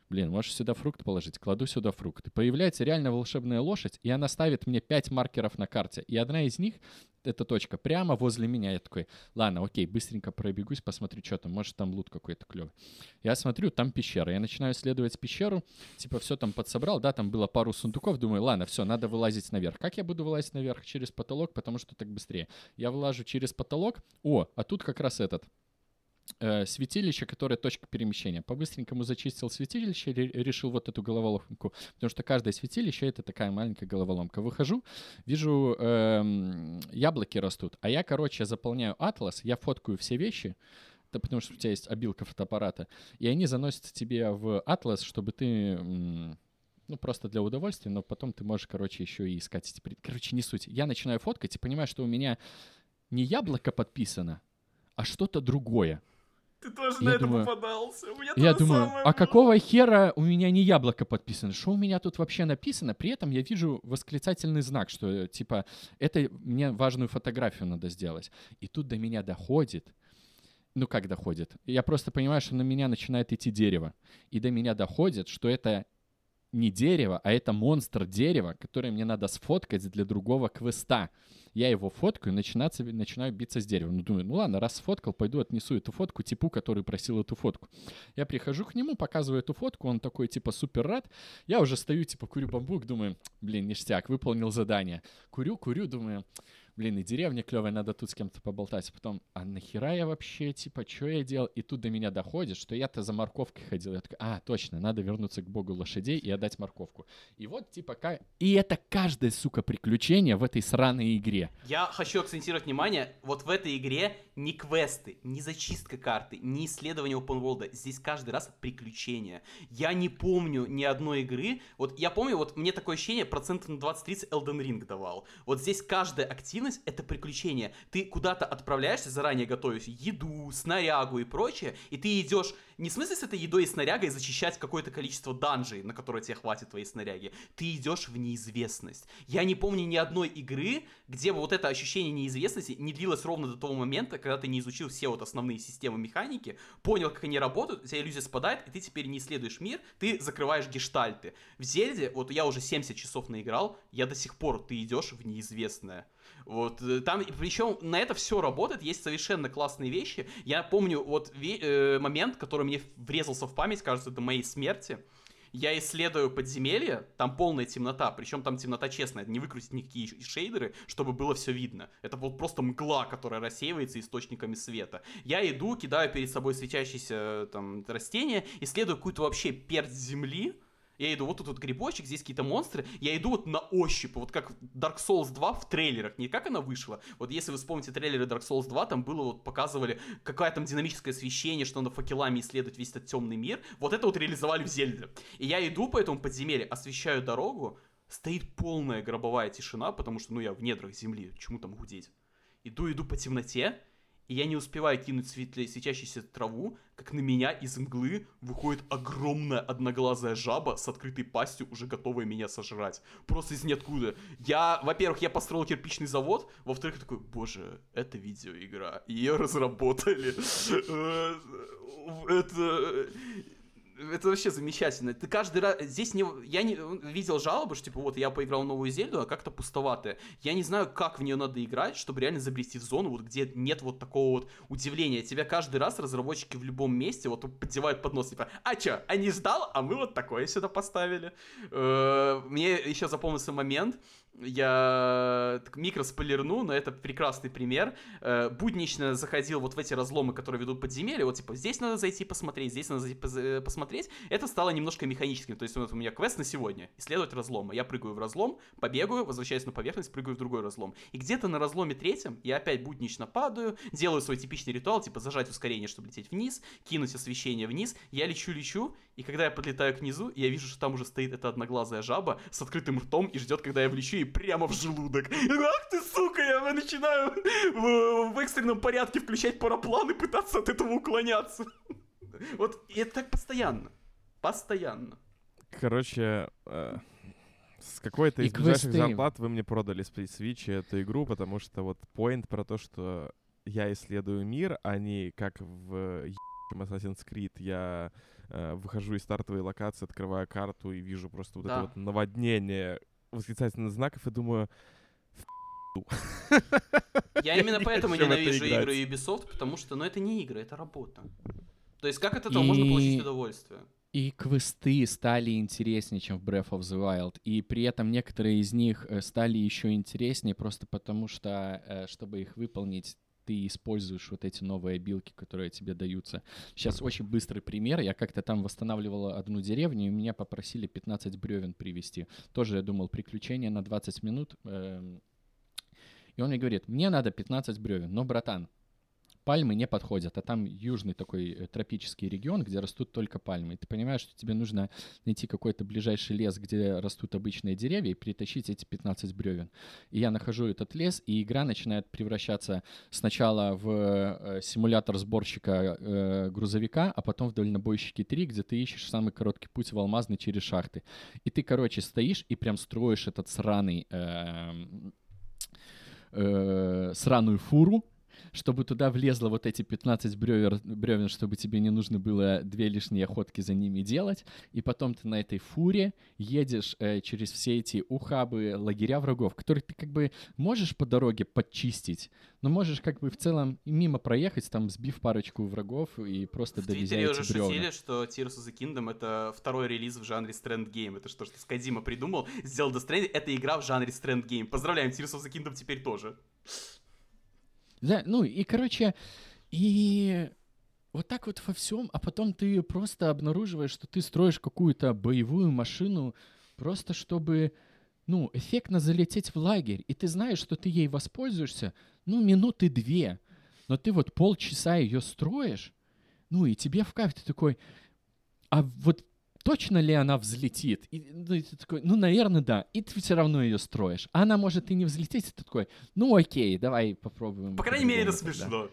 блин, можешь сюда фрукт положить? Кладу сюда фрукт. Появляется реально волшебная лошадь, и она ставит мне 5 маркеров на карте. И одна из них, эта точка, прямо возле меня. Я такой, ладно, окей, быстренько пробегусь, посмотрю, что там, может там лут какой-то клевый. Я смотрю, там пещера. Я начинаю исследовать пещеру, типа все там подсобрал, да, там было пару сундуков, думаю, ладно, все, надо вылазить наверх. Как я буду вылазить наверх? Через потолок, потому что так быстрее. Я вылажу через потолок, о, а тут как раз этот, э, святилище, которое точка перемещения. По-быстренькому зачистил святилище, ре- решил вот эту головоломку, потому что каждое святилище — это такая маленькая головоломка. Выхожу, вижу, эм, яблоки растут, а я, короче, заполняю атлас, я фоткаю все вещи, это потому что у тебя есть обилка фотоаппарата, и они заносятся тебе в атлас, чтобы ты... ну, просто для удовольствия, но потом ты можешь, короче, еще и искать эти... Короче, не суть. Я начинаю фоткать и понимаю, что у меня не яблоко подписано, а что-то другое. Ты тоже Я на это думаю- попадался. У меня Я думаю, а было. какого хера у меня не яблоко подписано? Что у меня тут вообще написано? При этом я вижу восклицательный знак, что э, типа это мне важную фотографию надо сделать. И тут до меня доходит. Ну как доходит? Я просто понимаю, что на меня начинает идти дерево. И до меня доходит, что это не дерево, а это монстр дерева, которое мне надо сфоткать для другого квеста. Я его фоткаю, начинаться, начинаю биться с деревом. Ну, думаю, ну ладно, раз сфоткал, пойду отнесу эту фотку типу, который просил эту фотку. Я прихожу к нему, показываю эту фотку, он такой, типа, супер рад. Я уже стою, типа, курю бамбук, думаю, блин, ништяк, выполнил задание. Курю, курю, думаю, блин, и деревня клевая, надо тут с кем-то поболтать. А потом, а нахера я вообще, типа, что я делал? И тут до меня доходит, что я-то за морковкой ходил. Я такой, а, точно, надо вернуться к богу лошадей и отдать морковку. И вот, типа, ка- и это каждое, сука, приключение в этой сраной игре. Я хочу акцентировать внимание, вот в этой игре не квесты, не зачистка карты, не исследование open world. Здесь каждый раз приключения. Я не помню ни одной игры. Вот я помню, вот мне такое ощущение, процентов на 20-30 Elden Ring давал. Вот здесь каждая активность это приключение. Ты куда-то отправляешься, заранее готовишь еду, снарягу и прочее, и ты идешь не в смысле с этой едой и снарягой зачищать какое-то количество данжей, на которое тебе хватит твоей снаряги. Ты идешь в неизвестность. Я не помню ни одной игры, где бы вот это ощущение неизвестности не длилось ровно до того момента, когда ты не изучил все вот основные системы механики, понял, как они работают, у тебя иллюзия спадает, и ты теперь не исследуешь мир, ты закрываешь гештальты. В Зельде, вот я уже 70 часов наиграл, я до сих пор, ты идешь в неизвестное. Вот э, там, причем на это все работает, есть совершенно классные вещи. Я помню вот ве- э, момент, который мне врезался в память, кажется, до моей смерти. Я исследую подземелье, там полная темнота, причем там темнота честная, не выкрутить никакие шейдеры, чтобы было все видно. Это вот просто мгла, которая рассеивается источниками света. Я иду, кидаю перед собой светящиеся э, там растения, исследую какую-то вообще перц земли, я иду, вот тут вот грибочек, здесь какие-то монстры. Я иду вот на ощупь, вот как Dark Souls 2 в трейлерах. Не как она вышла. Вот если вы вспомните трейлеры Dark Souls 2, там было вот показывали, какое там динамическое освещение, что надо факелами исследовать весь этот темный мир. Вот это вот реализовали в Зельде. И я иду по этому подземелью, освещаю дорогу, стоит полная гробовая тишина, потому что, ну, я в недрах земли, чему там гудеть. Иду, иду по темноте, и я не успеваю кинуть светящуюся траву, как на меня из мглы выходит огромная одноглазая жаба с открытой пастью, уже готовая меня сожрать. Просто из ниоткуда. Я, во-первых, я построил кирпичный завод, во-вторых, такой, боже, это видеоигра, ее разработали. Э, это это вообще замечательно. Ты каждый раз... Здесь не... Я не видел жалобы, что, типа, вот, я поиграл в новую Зельду, а как-то пустоватая. Я не знаю, как в нее надо играть, чтобы реально забрести в зону, вот, где нет вот такого вот удивления. Тебя каждый раз разработчики в любом месте вот поддевают под нос, типа, а чё, а не ждал? А мы вот такое сюда поставили. Э, мне еще запомнился момент, я микро спойлерну, но это прекрасный пример. Э, буднично заходил вот в эти разломы, которые ведут подземелья, вот типа здесь надо зайти посмотреть, здесь надо зайти э, посмотреть. Это стало немножко механическим, то есть вот у меня квест на сегодня, исследовать разломы. Я прыгаю в разлом, побегаю, возвращаюсь на поверхность, прыгаю в другой разлом. И где-то на разломе третьем я опять буднично падаю, делаю свой типичный ритуал, типа зажать ускорение, чтобы лететь вниз, кинуть освещение вниз, я лечу-лечу, и когда я подлетаю к низу, я вижу, что там уже стоит эта одноглазая жаба с открытым ртом и ждет, когда я влечу и прямо в желудок. Ах ты, сука, я начинаю в, в экстренном порядке включать параплан и пытаться от этого уклоняться. Вот, и это так постоянно. Постоянно. Короче, э, с какой-то из ближайших зарплат вы мне продали с Switch эту игру, потому что вот point про то, что я исследую мир, а не как в Assassin's Creed я э, выхожу из стартовой локации, открываю карту и вижу просто вот да. это вот наводнение восклицательных знаков и думаю, я именно поэтому ненавижу игры Ubisoft, потому что, ну, это не игры, это работа. То есть как от этого можно получить удовольствие? И квесты стали интереснее, чем в Breath of the Wild. И при этом некоторые из них э, стали еще интереснее просто потому, что, э, чтобы их выполнить, ты используешь вот эти новые обилки, которые тебе даются. Сейчас очень быстрый пример. Я как-то там восстанавливал одну деревню, и меня попросили 15 бревен привезти. Тоже, я думал, приключение на 20 минут. Эм, и он мне говорит, мне надо 15 бревен, но, братан, пальмы не подходят, а там южный такой э, тропический регион, где растут только пальмы. И ты понимаешь, что тебе нужно найти какой-то ближайший лес, где растут обычные деревья, и притащить эти 15 бревен. И я нахожу этот лес, и игра начинает превращаться сначала в э, симулятор сборщика э, грузовика, а потом в дальнобойщики 3, где ты ищешь самый короткий путь в алмазный через шахты. И ты, короче, стоишь и прям строишь этот сраный... Э, э, сраную фуру, чтобы туда влезло вот эти 15 бревер, бревен, чтобы тебе не нужно было две лишние охотки за ними делать, и потом ты на этой фуре едешь э, через все эти ухабы, лагеря врагов, которые ты как бы можешь по дороге подчистить, но можешь как бы в целом мимо проехать, там сбив парочку врагов и просто довезя эти уже бревна. шутили, что Tears of the Kingdom — это второй релиз в жанре Game. Это что, что Скадима придумал, сделал Stranding. Это игра в жанре Game. Поздравляем, Tears of the Kingdom теперь тоже. Да, ну и, короче, и вот так вот во всем, а потом ты просто обнаруживаешь, что ты строишь какую-то боевую машину просто чтобы, ну, эффектно залететь в лагерь, и ты знаешь, что ты ей воспользуешься, ну, минуты две, но ты вот полчаса ее строишь, ну, и тебе в кайф, ты такой, а вот точно ли она взлетит? И, ну, и ты такой, ну, наверное, да. И ты все равно ее строишь. А она может и не взлететь, и ты такой, ну, окей, давай попробуем. По крайней мере, смешно.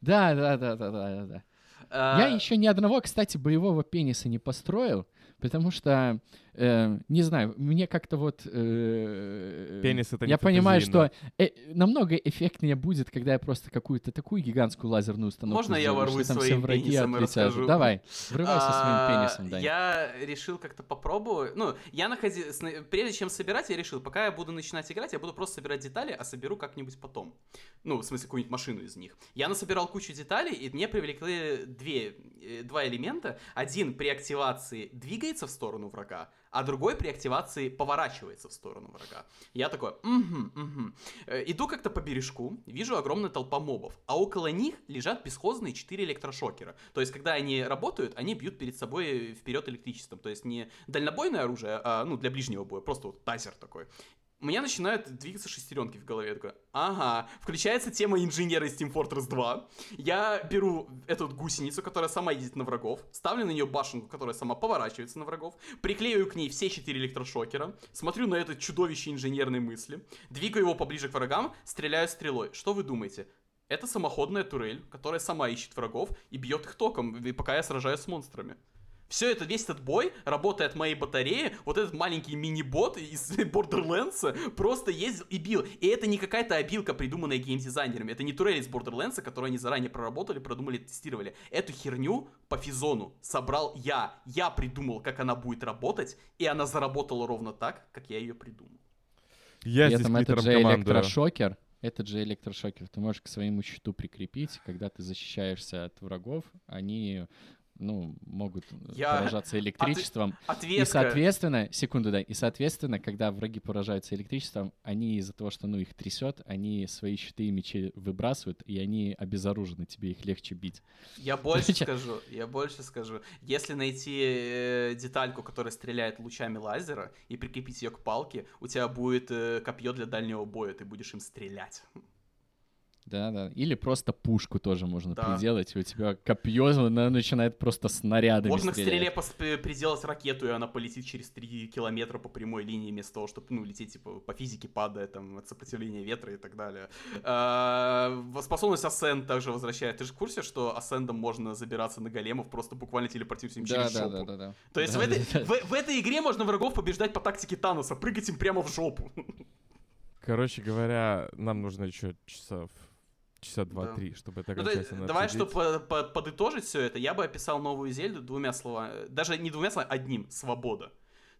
Да, да, да, да, да, да. А... Я еще ни одного, кстати, боевого пениса не построил, потому что э, не знаю, мне как-то вот... Э, Пенис это не Я понимаю, что э, намного эффектнее будет, когда я просто какую-то такую гигантскую лазерную установку Можно я ворвусь своим пенисом и расскажу? Давай, врывайся а, своим пенисом, да. Я решил как-то попробую... Ну, я находил... Прежде чем собирать, я решил, пока я буду начинать играть, я буду просто собирать детали, а соберу как-нибудь потом. Ну, в смысле, какую-нибудь машину из них. Я насобирал кучу деталей, и мне привлекли две, э, два элемента. Один при активации двигается в сторону врага, а другой при активации поворачивается в сторону врага. Я такой, угу, угу. Иду как-то по бережку, вижу огромная толпа мобов, а около них лежат бесхозные 4 электрошокера. То есть, когда они работают, они бьют перед собой вперед электричеством. То есть, не дальнобойное оружие, а ну, для ближнего боя, просто вот тазер такой у меня начинают двигаться шестеренки в голове. Я такой, ага, включается тема инженера из Team Fortress 2. Я беру эту гусеницу, которая сама едет на врагов, ставлю на нее башенку, которая сама поворачивается на врагов, приклею к ней все четыре электрошокера, смотрю на это чудовище инженерной мысли, двигаю его поближе к врагам, стреляю стрелой. Что вы думаете? Это самоходная турель, которая сама ищет врагов и бьет их током, пока я сражаюсь с монстрами. Все это, весь этот бой работает моей батареи, вот этот маленький мини-бот из Borderlands просто ездил и бил. И это не какая-то обилка, придуманная геймдизайнерами. Это не турель из Borderlands, которую они заранее проработали, продумали, тестировали. Эту херню по физону собрал я. Я придумал, как она будет работать, и она заработала ровно так, как я ее придумал. Я При здесь этом этот же командую. электрошокер, этот же электрошокер ты можешь к своему щиту прикрепить, когда ты защищаешься от врагов, они ну, могут Я- поражаться электричеством. И, Ответка. соответственно, секунду дай, и, соответственно, когда враги поражаются электричеством, они из-за того, что, ну, их трясет, они свои щиты и мечи выбрасывают, и они обезоружены, тебе их легче бить. Я больше Короче- скажу, я больше скажу. Если найти э, детальку, которая стреляет лучами лазера, и прикрепить ее к палке, у тебя будет э, копье для дальнего боя, ты будешь им стрелять. Да-да. Или просто пушку тоже можно Да. приделать, и у тебя копье начинает просто снарядами Можно к стрелять. стреле пос- п- приделать ракету, и она полетит через 3 километра по прямой линии, вместо того, чтобы, ну, лететь, типа, по физике падая, там, от сопротивления ветра и так далее. А, способность Асцент также возвращает. Ты же в курсе, что Асцендом можно забираться на големов, просто буквально телепортируясь им через Да, да, жопу? да, да, да. То есть Да, в, этой, да, да. в- в этой игре можно врагов побеждать по тактике Таноса, прыгать им прямо в жопу. Короче говоря, нам нужно еще часов часа два-три, чтобы это Ну, давай, чтобы подытожить все это, я бы описал новую Зельду двумя словами. Даже не двумя словами, одним. Свобода.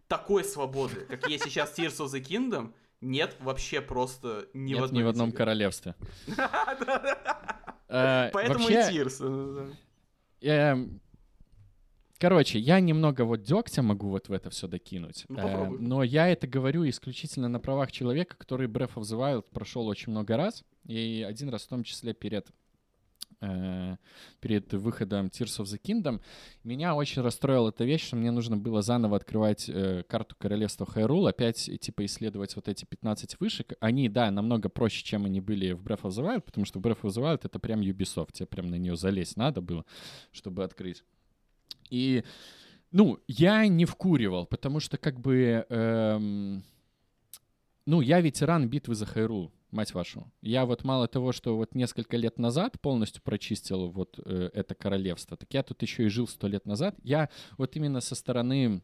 Такой свободы, как есть сейчас Tears of the Kingdom, нет вообще просто ни Нет в одной ни в одном королевстве. Э, Поэтому и Tears. Короче, я немного вот дегтя могу вот в это все докинуть. Ну, Э, но я это говорю исключительно на правах человека, который Breath of the Wild прошел очень много раз. И один раз в том числе перед э, перед выходом Tears of the Kingdom, меня очень расстроила эта вещь, что мне нужно было заново открывать э, карту королевства Хайрул, опять э, типа исследовать вот эти 15 вышек. Они, да, намного проще, чем они были в Breath of the Wild, потому что Breath of the Wild это прям Ubisoft, тебе прям на нее залезть надо было, чтобы открыть. И, ну, я не вкуривал, потому что как бы, эм, ну, я ветеран битвы за Хайрул, мать вашу. Я вот мало того, что вот несколько лет назад полностью прочистил вот э, это королевство, так я тут еще и жил сто лет назад. Я вот именно со стороны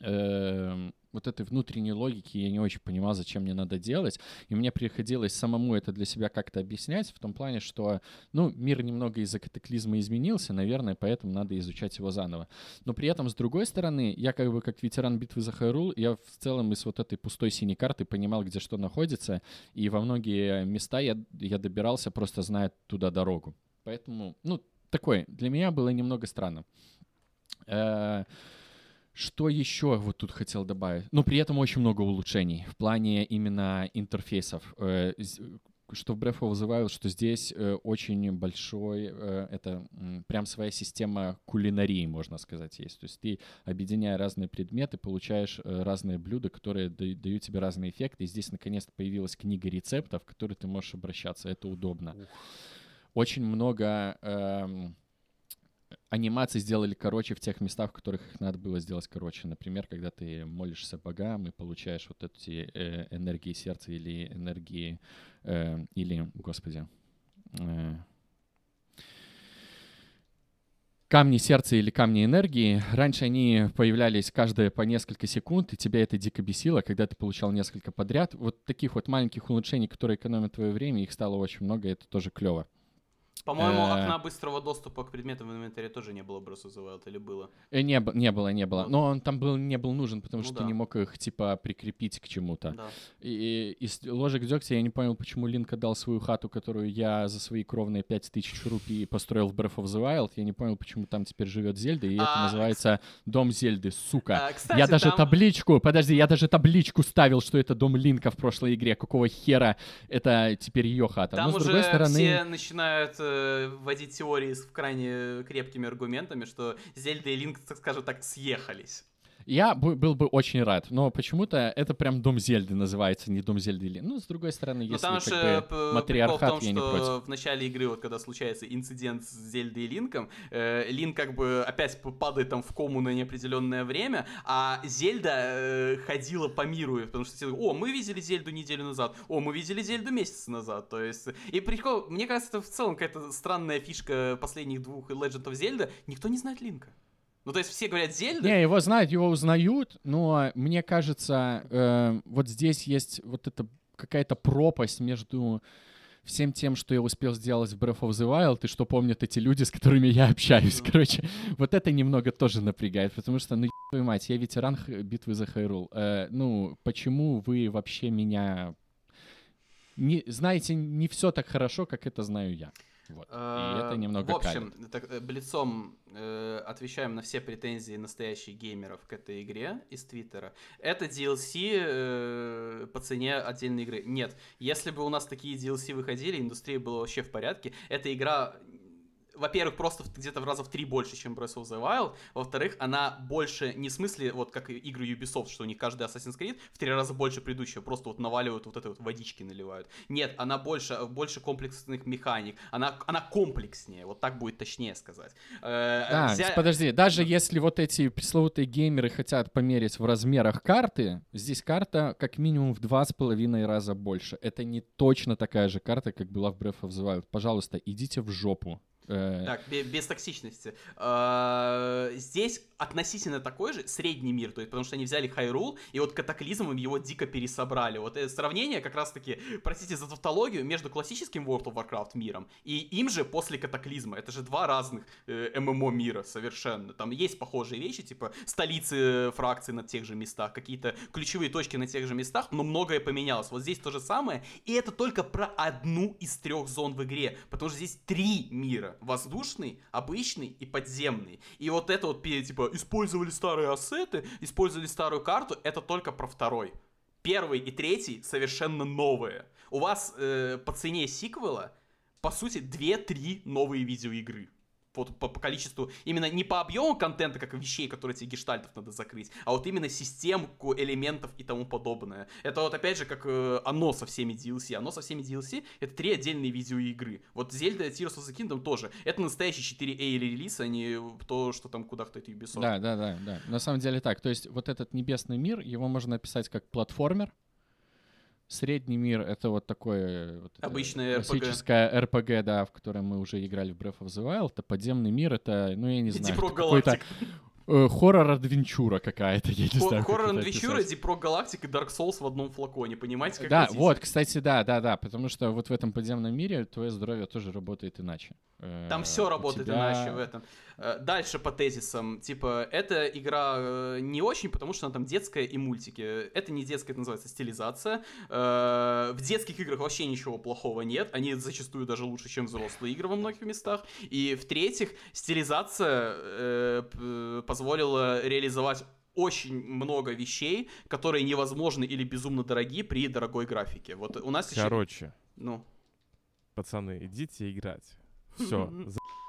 эм, вот этой внутренней логики я не очень понимал, зачем мне надо делать. И мне приходилось самому это для себя как-то объяснять, в том плане, что, ну, мир немного из-за катаклизма изменился, наверное, поэтому надо изучать его заново. Но при этом, с другой стороны, я как бы как ветеран битвы за Хайрул, я в целом из вот этой пустой синей карты понимал, где что находится, и во многие места я, я добирался, просто зная туда дорогу. Поэтому, ну, такое, для меня было немного странно. Э, Что еще вот тут хотел добавить? Но при этом очень много улучшений в плане именно интерфейсов. Э, Что в the Wild, что здесь э, очень большой, э, это прям своя система кулинарии, можно сказать, есть. То есть ты, объединяя разные предметы, получаешь разные блюда, которые да- дают тебе разные эффекты. И здесь наконец-то появилась книга рецептов, к которой ты можешь обращаться. Это удобно. Очень много эм, анимации сделали короче в тех местах, в которых их надо было сделать короче. Например, когда ты молишься богам и получаешь вот эти э, энергии сердца или энергии, э, или, господи, э, камни сердца или камни энергии. Раньше они появлялись каждые по несколько секунд, и тебя это дико бесило, когда ты получал несколько подряд. Вот таких вот маленьких улучшений, которые экономят твое время, их стало очень много, и это тоже клево. По-моему, Э. окна быстрого доступа к предметам в инвентаре тоже не было Breath of the Wild, или было? Э, Не, не было, не было. Но он там был, не был нужен, потому Ну что да. ты не мог их, типа, прикрепить к чему-то. Да. И из ложек дегтя я не понял, почему Линк отдал свою хату, которую я за свои кровные 5000 рупий построил в Breath of the Wild. Я не понял, почему там теперь живет Зельда, и это А, называется Дом Зельды, сука. А, кстати, я даже там- табличку, подожди, я даже табличку ставил, что это дом Линка в прошлой игре. Какого хера это теперь ее хата? Там Но с уже другой стороны... все начинают вводить теории с крайне крепкими аргументами, что Зельда и Линк, скажем так, съехались. Я бы- был бы очень рад, но почему-то это прям Дом Зельды называется, не Дом Зельды. или- Ну, с другой стороны, Но если там как бы п- прикол в матриархат, том, я не что против. в начале игры, вот когда случается инцидент с Зельдой и Линком, э, Линк как бы опять падает там в кому на неопределенное время, а Зельда э, ходила по миру, потому что все, о, мы видели Зельду неделю назад, о, мы видели Зельду месяц назад, то есть, и прикол, мне кажется, это в целом какая-то странная фишка последних двух Legend of Zelda, никто не знает Линка. Ну, то есть все говорят Зельда, Не, его знают, его узнают, но мне кажется, э, вот здесь есть вот эта какая-то пропасть между всем тем, что я успел сделать в Breath of the Wild, и что помнят эти люди, с которыми я общаюсь. Мгм. Короче, вот это немного тоже напрягает, потому что, ну, твою мать, я ветеран битвы за Хайрул. Э, ну, почему вы вообще меня... Не, знаете, не все так хорошо, как это знаю я. Вот. И это Э, немного В общем, так, э, Блицом э, отвечаем на все претензии настоящих геймеров к этой игре из Твиттера. Это DLC э, по цене отдельной игры. Нет, если бы у нас такие DLC выходили, индустрия была вообще в порядке. Эта игра во-первых, просто где-то в раза в три больше, чем Breath of the Wild. Во-вторых, она больше не в смысле, вот как игры Ubisoft, что у них каждый Assassin's Creed в три раза больше предыдущего, просто вот наваливают вот этой вот водички наливают. Нет, она больше, больше комплексных механик, она, она комплекснее, вот так будет точнее сказать. Э, Да, взя- с- подожди, даже если вот эти пресловутые геймеры хотят померить в размерах карты, здесь карта как минимум в два с половиной раза больше. Это не точно такая же карта, как была в Breath of the Wild. Пожалуйста, идите в жопу. Э, Так, бе- без токсичности. Э, Здесь относительно такой же средний мир, то есть потому что они взяли Хайрул и вот катаклизмом его дико пересобрали. Вот это сравнение как раз-таки, простите за тавтологию, между классическим World of Warcraft миром и им же после катаклизма. Это же два разных э, ММО мира совершенно. Там есть похожие вещи, типа столицы фракций на тех же местах, какие-то ключевые точки на тех же местах, но многое поменялось. Вот здесь то же самое, и это только про одну из трех зон в игре, потому что здесь три мира. Воздушный, обычный и подземный. И вот это вот, типа, использовали старые ассеты, использовали старую карту, это только про второй. Первый и третий совершенно новые. У вас э, по цене сиквела, по сути, 2-3 новые видеоигры. Вот по, по количеству, именно не по объему контента, как вещей, которые тебе гештальтов надо закрыть, а вот именно системку элементов и тому подобное. Это вот опять же как э, оно со всеми DLC. Оно со всеми DLC это три отдельные видеоигры. Вот Zelda Tears of the Kingdom тоже. Это настоящий 4A релиз, а не то, что там куда-то это Ubisoft. Да, да, да, да. На самом деле так. То есть вот этот небесный мир, его можно описать как платформер. Средний мир — это вот такое вот это Обычное RPG. классическое RPG, да, в котором мы уже играли в Breath of the Wild. А подземный мир — это, ну, я не знаю, какой-то э, хоррор-адвенчура какая-то, я не Хо- знаю, как Хоррор это Adventure, описать. Deep Rock Galactic и Dark Souls в одном флаконе, понимаете, как Да, вот, кстати, да, да, да, потому что вот в этом подземном мире твое здоровье тоже работает иначе. Э, Там все у работает тебя- иначе в этом. Э, Дальше по тезисам. Типа, эта игра э, не очень, потому что она там детская и мультики. Это не детская, это называется стилизация. Э, В детских играх вообще ничего плохого нет. Они зачастую даже лучше, чем взрослые игры во многих местах. И в-третьих, стилизация позволила реализовать очень много вещей, которые невозможны или безумно дорогие при дорогой графике. Вот у нас еще... Короче, Ну, пацаны, идите играть. Все.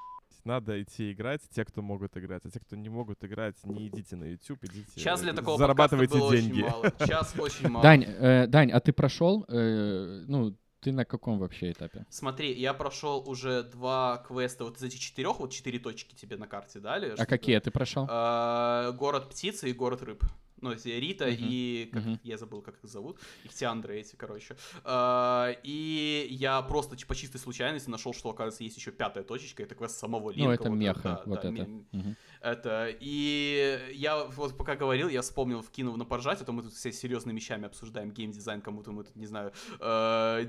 Надо идти играть, те, кто могут играть. А те, кто не могут играть, не идите на YouTube, идите. Сейчас для э, такого зарабатывайте было деньги. очень мало. Сейчас очень мало. Дань, э, Дань, а ты прошел? э, ну, ты на каком вообще этапе? Смотри, я прошел уже два квеста вот из этих четырех, вот четыре точки тебе на карте дали. А какие ты прошел? А, город птицы и город рыб. Ну, Рита Мгм, и... Как, мгм. Я забыл, как их зовут. Ихтиандры эти, короче. А, и я просто ч- по чистой случайности нашел, что, оказывается, есть еще пятая точечка. Это квест самого Линка. Ну, это вот, меха, да, вот да, это. ме- Мгм. Это, и я вот пока говорил, я вспомнил, вкинув на поржать, а то мы тут все серьезными вещами обсуждаем геймдизайн, кому-то мы тут, не знаю, э,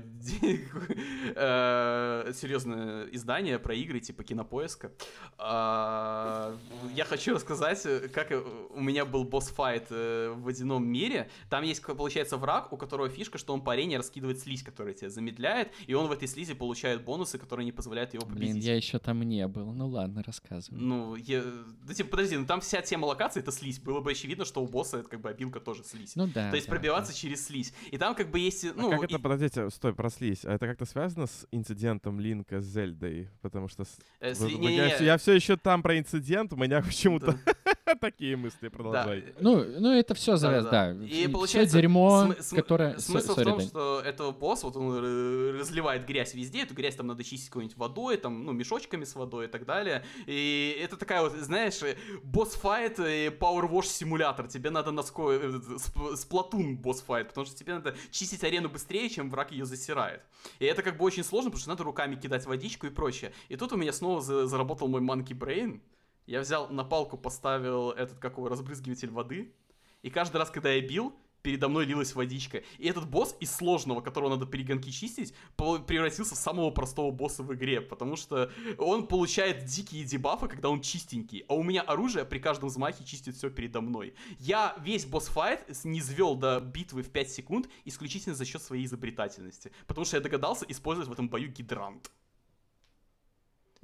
э, серьезное издание про игры, типа кинопоиска. А, Я хочу рассказать, э, как э, у меня был босс-файт э, в водяном мире. Там есть, получается, враг, у которого фишка, что он по арене раскидывает слизь, которая тебя замедляет, и он в этой слизи получает бонусы, которые не позволяют его победить. Блин, я еще там не был. Ну ладно, рассказывай. Ну, я... Да, типа, подожди, ну там вся тема локации — это слизь. Было бы очевидно, что у босса это как бы обилка тоже слизь. Ну да. То есть да, пробиваться через слизь. И там как бы есть... А Ну, как это, и- подождите, стой, прослись. А это как-то связано с инцидентом Линка с Зельдой? Потому что э, вы- сли- вы- не-не-не, я, все еще там про инцидент, у меня почему-то... да. Такие мысли, продолжай. Ну, ну это все за Да, да. И Всё получается, дерьмо, см- см- которое... Смысл Сори, в том, Дань. что этого босса, вот он разливает грязь везде, эту грязь там надо чистить какой-нибудь водой, там, ну, мешочками с водой и так далее. И это такая вот, знаешь, э, босс-файт и Power Wash симулятор. Тебе надо на ско... э, сп- сплатун босс-файт, потому что тебе надо чистить арену быстрее, чем враг ее засирает. И это как бы очень сложно, потому что надо руками кидать водичку и прочее. И тут у меня снова за- заработал мой Monkey Brain. Я взял на палку, поставил этот, как разбрызгиватель воды. И каждый раз, когда я бил, передо мной лилась водичка. И этот босс из сложного, которого надо перегонки чистить, превратился в самого простого босса в игре. Потому что он получает дикие дебафы, когда он чистенький. А у меня оружие при каждом взмахе чистит все передо мной. Я весь босс-файт не звел до битвы в 5 секунд исключительно за счет своей изобретательности. Потому что я догадался использовать в этом бою гидрант.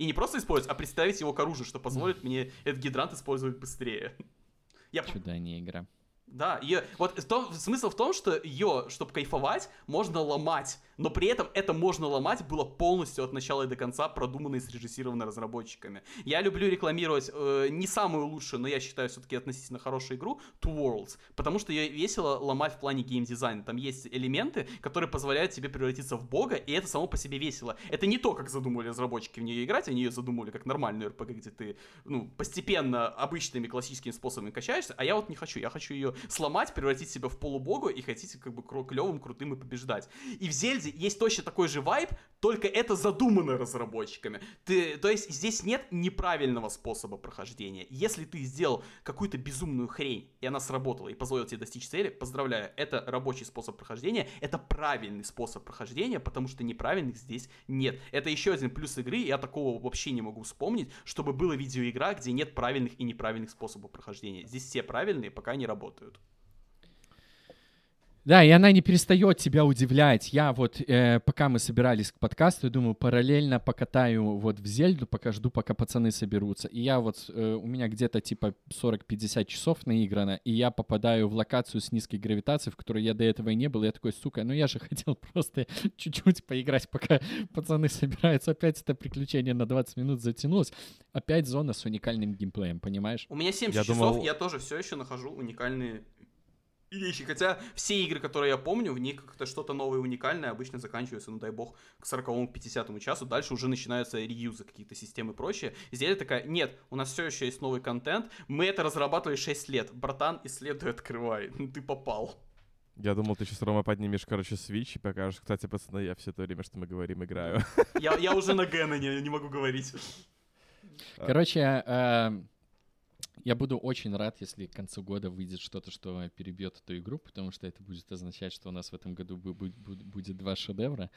И не просто использовать, а представить его к оружию, что позволит мне этот гидрант использовать быстрее. Я Чудо, не игра. Да, ее, вот в смысл в том, что ее, чтобы кайфовать, можно ломать, но при этом это можно ломать было полностью от начала и до конца продумано и срежиссировано разработчиками. Я люблю рекламировать э, не самую лучшую, но я считаю все-таки относительно хорошую игру Two Worlds, потому что ее весело ломать в плане геймдизайна. Там есть элементы, которые позволяют тебе превратиться в бога, и это само по себе весело. Это не то, как задумали разработчики в нее играть, они ее задумали как нормальную RPG, где ты ну, постепенно обычными классическими способами качаешься, а я вот не хочу. Я хочу ее сломать, превратить себя в полубога и хотите как бы клевым, крутым и побеждать. И в Зельде есть точно такой же вайб, только это задумано разработчиками. Ты, то есть здесь нет неправильного способа прохождения. Если ты сделал какую-то безумную хрень, и она сработала, и позволила тебе достичь цели, поздравляю, это рабочий способ прохождения, это правильный способ прохождения, потому что неправильных здесь нет. Это еще один плюс игры, я такого вообще не могу вспомнить, чтобы была видеоигра, где нет правильных и неправильных способов прохождения. Здесь все правильные, пока не работают. good. Да, и она не перестает тебя удивлять. Я вот, э, пока мы собирались к подкасту, я думаю, параллельно покатаю вот в Зельду, пока жду, пока пацаны соберутся. И я вот, э, у меня где-то типа 40-50 часов наиграно, и я попадаю в локацию с низкой гравитацией, в которой я до этого и не был. И я такой, сука, ну я же хотел просто чуть-чуть поиграть, пока пацаны собираются. Опять это приключение на 20 минут затянулось. Опять зона с уникальным геймплеем, понимаешь? У меня 70 Я часов, думал- я тоже все еще нахожу уникальные вещи. Хотя все игры, которые я помню, в них как-то что-то новое и уникальное обычно заканчиваются, ну дай бог, к 40-50 часу. Дальше уже начинаются реюзы, какие-то системы и прочее. Здесь такая, нет, у нас все еще есть новый контент, мы это разрабатывали 6 лет. Братан, исследуй, открывай. Ну ты попал. Я думал, ты сейчас, Рома, поднимешь, короче, свич и покажешь. Кстати, пацаны, я все то время, что мы говорим, играю. Я, я уже на Геннене, не могу говорить. Короче, э, я буду очень рад, если к концу года выйдет что-то, что перебьет эту игру, потому что это будет означать, что у нас в этом году бу- бу- бу- будет два шедевра.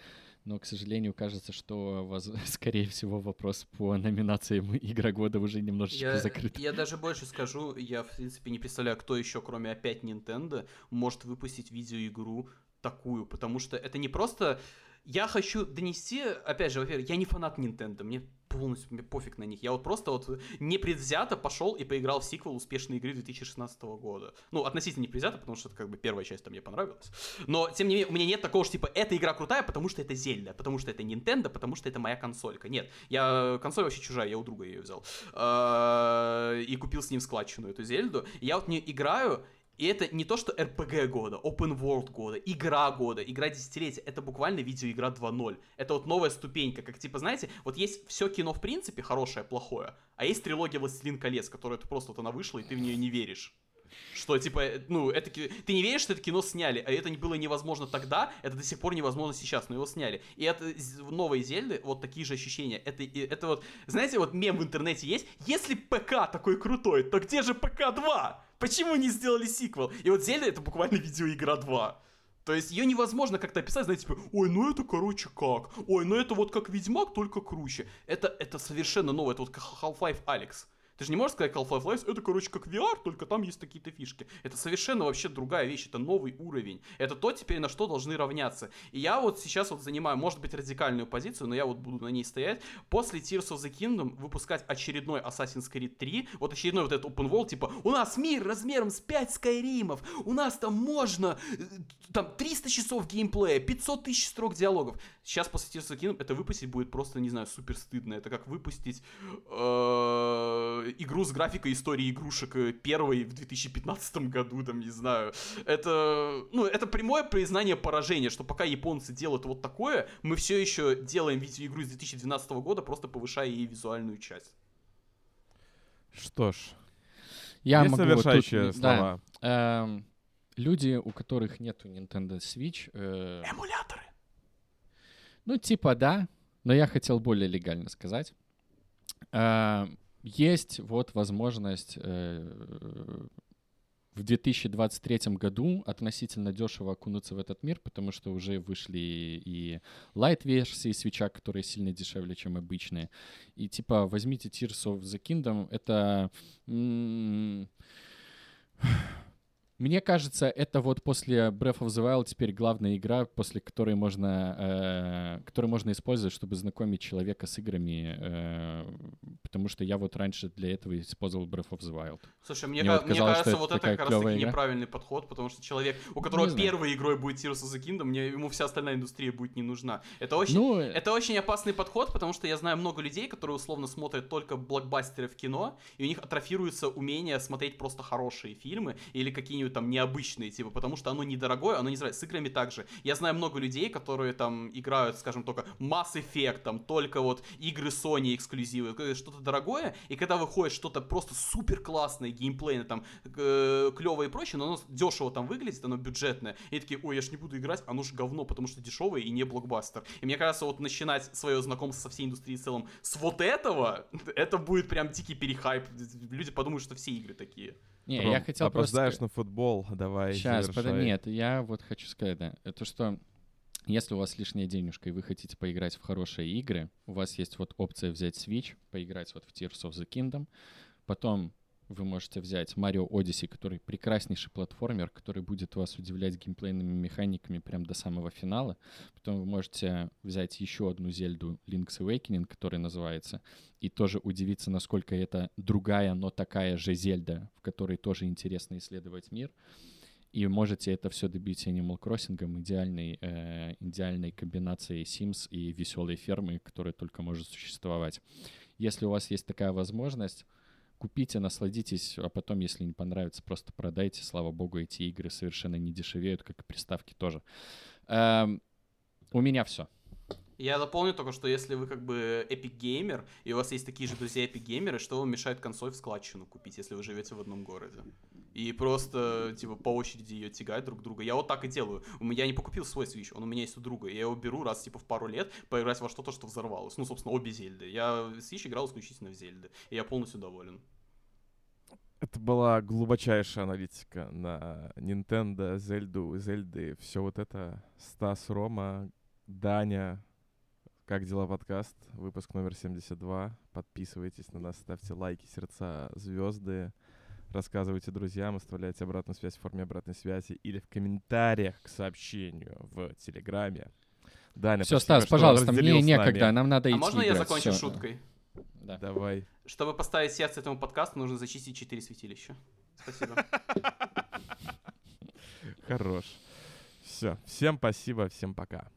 Но, к сожалению, кажется, что, скорее всего, вопрос по номинациям Игра года уже немножечко Я, закрыт. я даже больше скажу, я в принципе не представляю, кто еще, кроме опять Nintendo, может выпустить видеоигру такую, потому что это не просто... Я хочу донести, опять же, во-первых, я не фанат Nintendo, мне полностью мне пофиг на них. Я вот просто вот непредвзято пошел и поиграл в сиквел успешной игры 2016 года. Ну, относительно непредвзято, потому что это как бы первая часть там мне понравилась. Но, тем не менее, у меня нет такого, что типа, эта игра крутая, потому что это Зельда, потому что это Nintendo, потому что это моя консолька. Нет, я консоль вообще чужая, я у друга ее взял. Э, И купил с ним складчину эту Зельду. Я вот не играю, и это не то, что RPG года, Open World года, игра года, игра десятилетия. Это буквально видеоигра 2.0. Это вот новая ступенька. Как типа, знаете, вот есть все кино в принципе хорошее, плохое, а есть трилогия Властелин колец, которая это просто вот она вышла, и ты в нее не веришь. Что, типа, э, ну, это, ты не веришь, что это кино сняли, а это не было невозможно тогда, это до сих пор невозможно сейчас, но его сняли. И это в новой Зельды вот такие же ощущения. Это, это вот, знаете, вот мем в интернете есть, если ПК такой крутой, то где же ПК 2? Почему не сделали сиквел? И вот Зельда это буквально видеоигра 2. То есть ее невозможно как-то описать, знаете, типа, ой, ну это, короче, как? Ой, ну это вот как Ведьмак, только круче. Это, это совершенно новое, это вот Half-Life Алекс. Ты же не можешь сказать Half-Life Alyx, это, короче, как VR, только там есть какие-то фишки. Это совершенно вообще другая вещь, это новый уровень. Это то теперь, на что должны равняться. И я вот сейчас вот занимаю, может быть, радикальную позицию, но я вот буду на ней стоять. После Tears of the Kingdom выпускать очередной Assassin's Creed 3, вот очередной вот этот open world, типа, у нас мир размером с 5 Скайримов, у нас там можно, э, там 300 часов геймплея, 500 тысяч строк диалогов. Сейчас после Tears of the Kingdom это выпустить будет просто, не знаю, супер стыдно. Это как выпустить, э, игру с графикой истории игрушек э, первой в 2015 году, там, не знаю. Это, ну, это прямое признание поражения, что пока японцы делают вот такое, мы все еще делаем видеоигру из 2012 года, просто повышая ей визуальную часть. Что ж, Я есть могу вот тут, завершающие да, слова? эм, люди, у которых нету Nintendo Switch, э, Эмуляторы. ну типа да, но я хотел более легально сказать. Э, есть вот возможность э, в 2023 году относительно дешево окунуться в этот мир, потому что уже вышли и лайт-версии свеча, которые сильно дешевле, чем обычные. И типа возьмите Tears of the Kingdom, это... Мне кажется, это вот после Breath of the Wild теперь главная игра, после которой можно, э, которую можно использовать, чтобы знакомить человека с играми, э, потому что я вот раньше для этого использовал Breath of the Wild. Слушай, мне, Мне ка- вот мне казалось, кажется, что вот это как раз таки игра. неправильный подход, потому что человек, у которого Не знаю. первой игрой будет Tears of the Kingdom, мне, ему вся остальная индустрия будет не нужна. Это очень, Ну, это очень опасный подход, потому что я знаю много людей, которые условно смотрят только блокбастеры в кино, и у них атрофируется умение смотреть просто хорошие фильмы или какие-нибудь там необычные, типа, потому что оно недорогое, оно не знаю, с играми также. Я знаю много людей, которые там играют, скажем, только Mass Effect, там, только вот игры Sony эксклюзивы, э, что-то дорогое, и когда выходит что-то просто супер классное, геймплейное, там, э, клевое и прочее, но оно дешево там выглядит, оно бюджетное, и такие, ой, я ж не буду играть, оно ж говно, потому что дешевое и не блокбастер. И мне кажется, вот начинать свое знакомство со всей индустрией в целом с вот этого, это будет прям дикий перехайп. Люди подумают, что все игры такие. Не, Ром, я хотел просто... опоздаешь на футбол, давай Сейчас, завершай. подожди, нет, я вот хочу сказать, да, это что, если у вас лишняя денежка и вы хотите поиграть в хорошие игры, у вас есть вот опция взять Switch, поиграть вот в Tears of the Kingdom, потом вы можете взять Mario Odyssey, который прекраснейший платформер, который будет вас удивлять геймплейными механиками прям до самого финала. Потом вы можете взять еще одну Зельду Link's Awakening, которая называется, и тоже удивиться, насколько это другая, но такая же Зельда, в которой тоже интересно исследовать мир. И можете это все добить Animal Crossing, идеальной, э, идеальной комбинацией Sims и веселой фермы, которая только может существовать. Если у вас есть такая возможность, купите, насладитесь, а потом, если не понравится, просто продайте. Слава богу, эти игры совершенно не дешевеют, как и приставки тоже. Эм, у меня все. Я дополню только, что если вы как бы Gamer, и у вас есть такие же друзья Gamer, что вам мешает консоль в складчину купить, если вы живете в одном городе? И просто, типа, по очереди ее тягать друг друга. Я вот так и делаю. У меня я не покупил свой Switch, он у меня есть у друга. Я его беру раз, типа, в пару лет, поиграть во что-то, что взорвалось. Ну, собственно, обе Зельды. Я Switch играл исключительно в Зельды. И я полностью доволен. Это была глубочайшая аналитика на Nintendo, Зельду, Зельды, все вот это. Стас, Рома, Даня. Как дела подкаст? Выпуск номер 72. Подписывайтесь на нас, ставьте лайки, сердца, звезды. Рассказывайте друзьям, оставляйте обратную связь в форме обратной связи или в комментариях к сообщению в Телеграме. Даня, Все, спасибо, Стас, что пожалуйста, мне некогда, нам надо идти А можно я играть. закончу Всё. шуткой? Да. Давай. Чтобы поставить сердце этому подкасту, нужно зачистить 4 святилища. Спасибо. Хорош. Все. Всем спасибо, всем пока.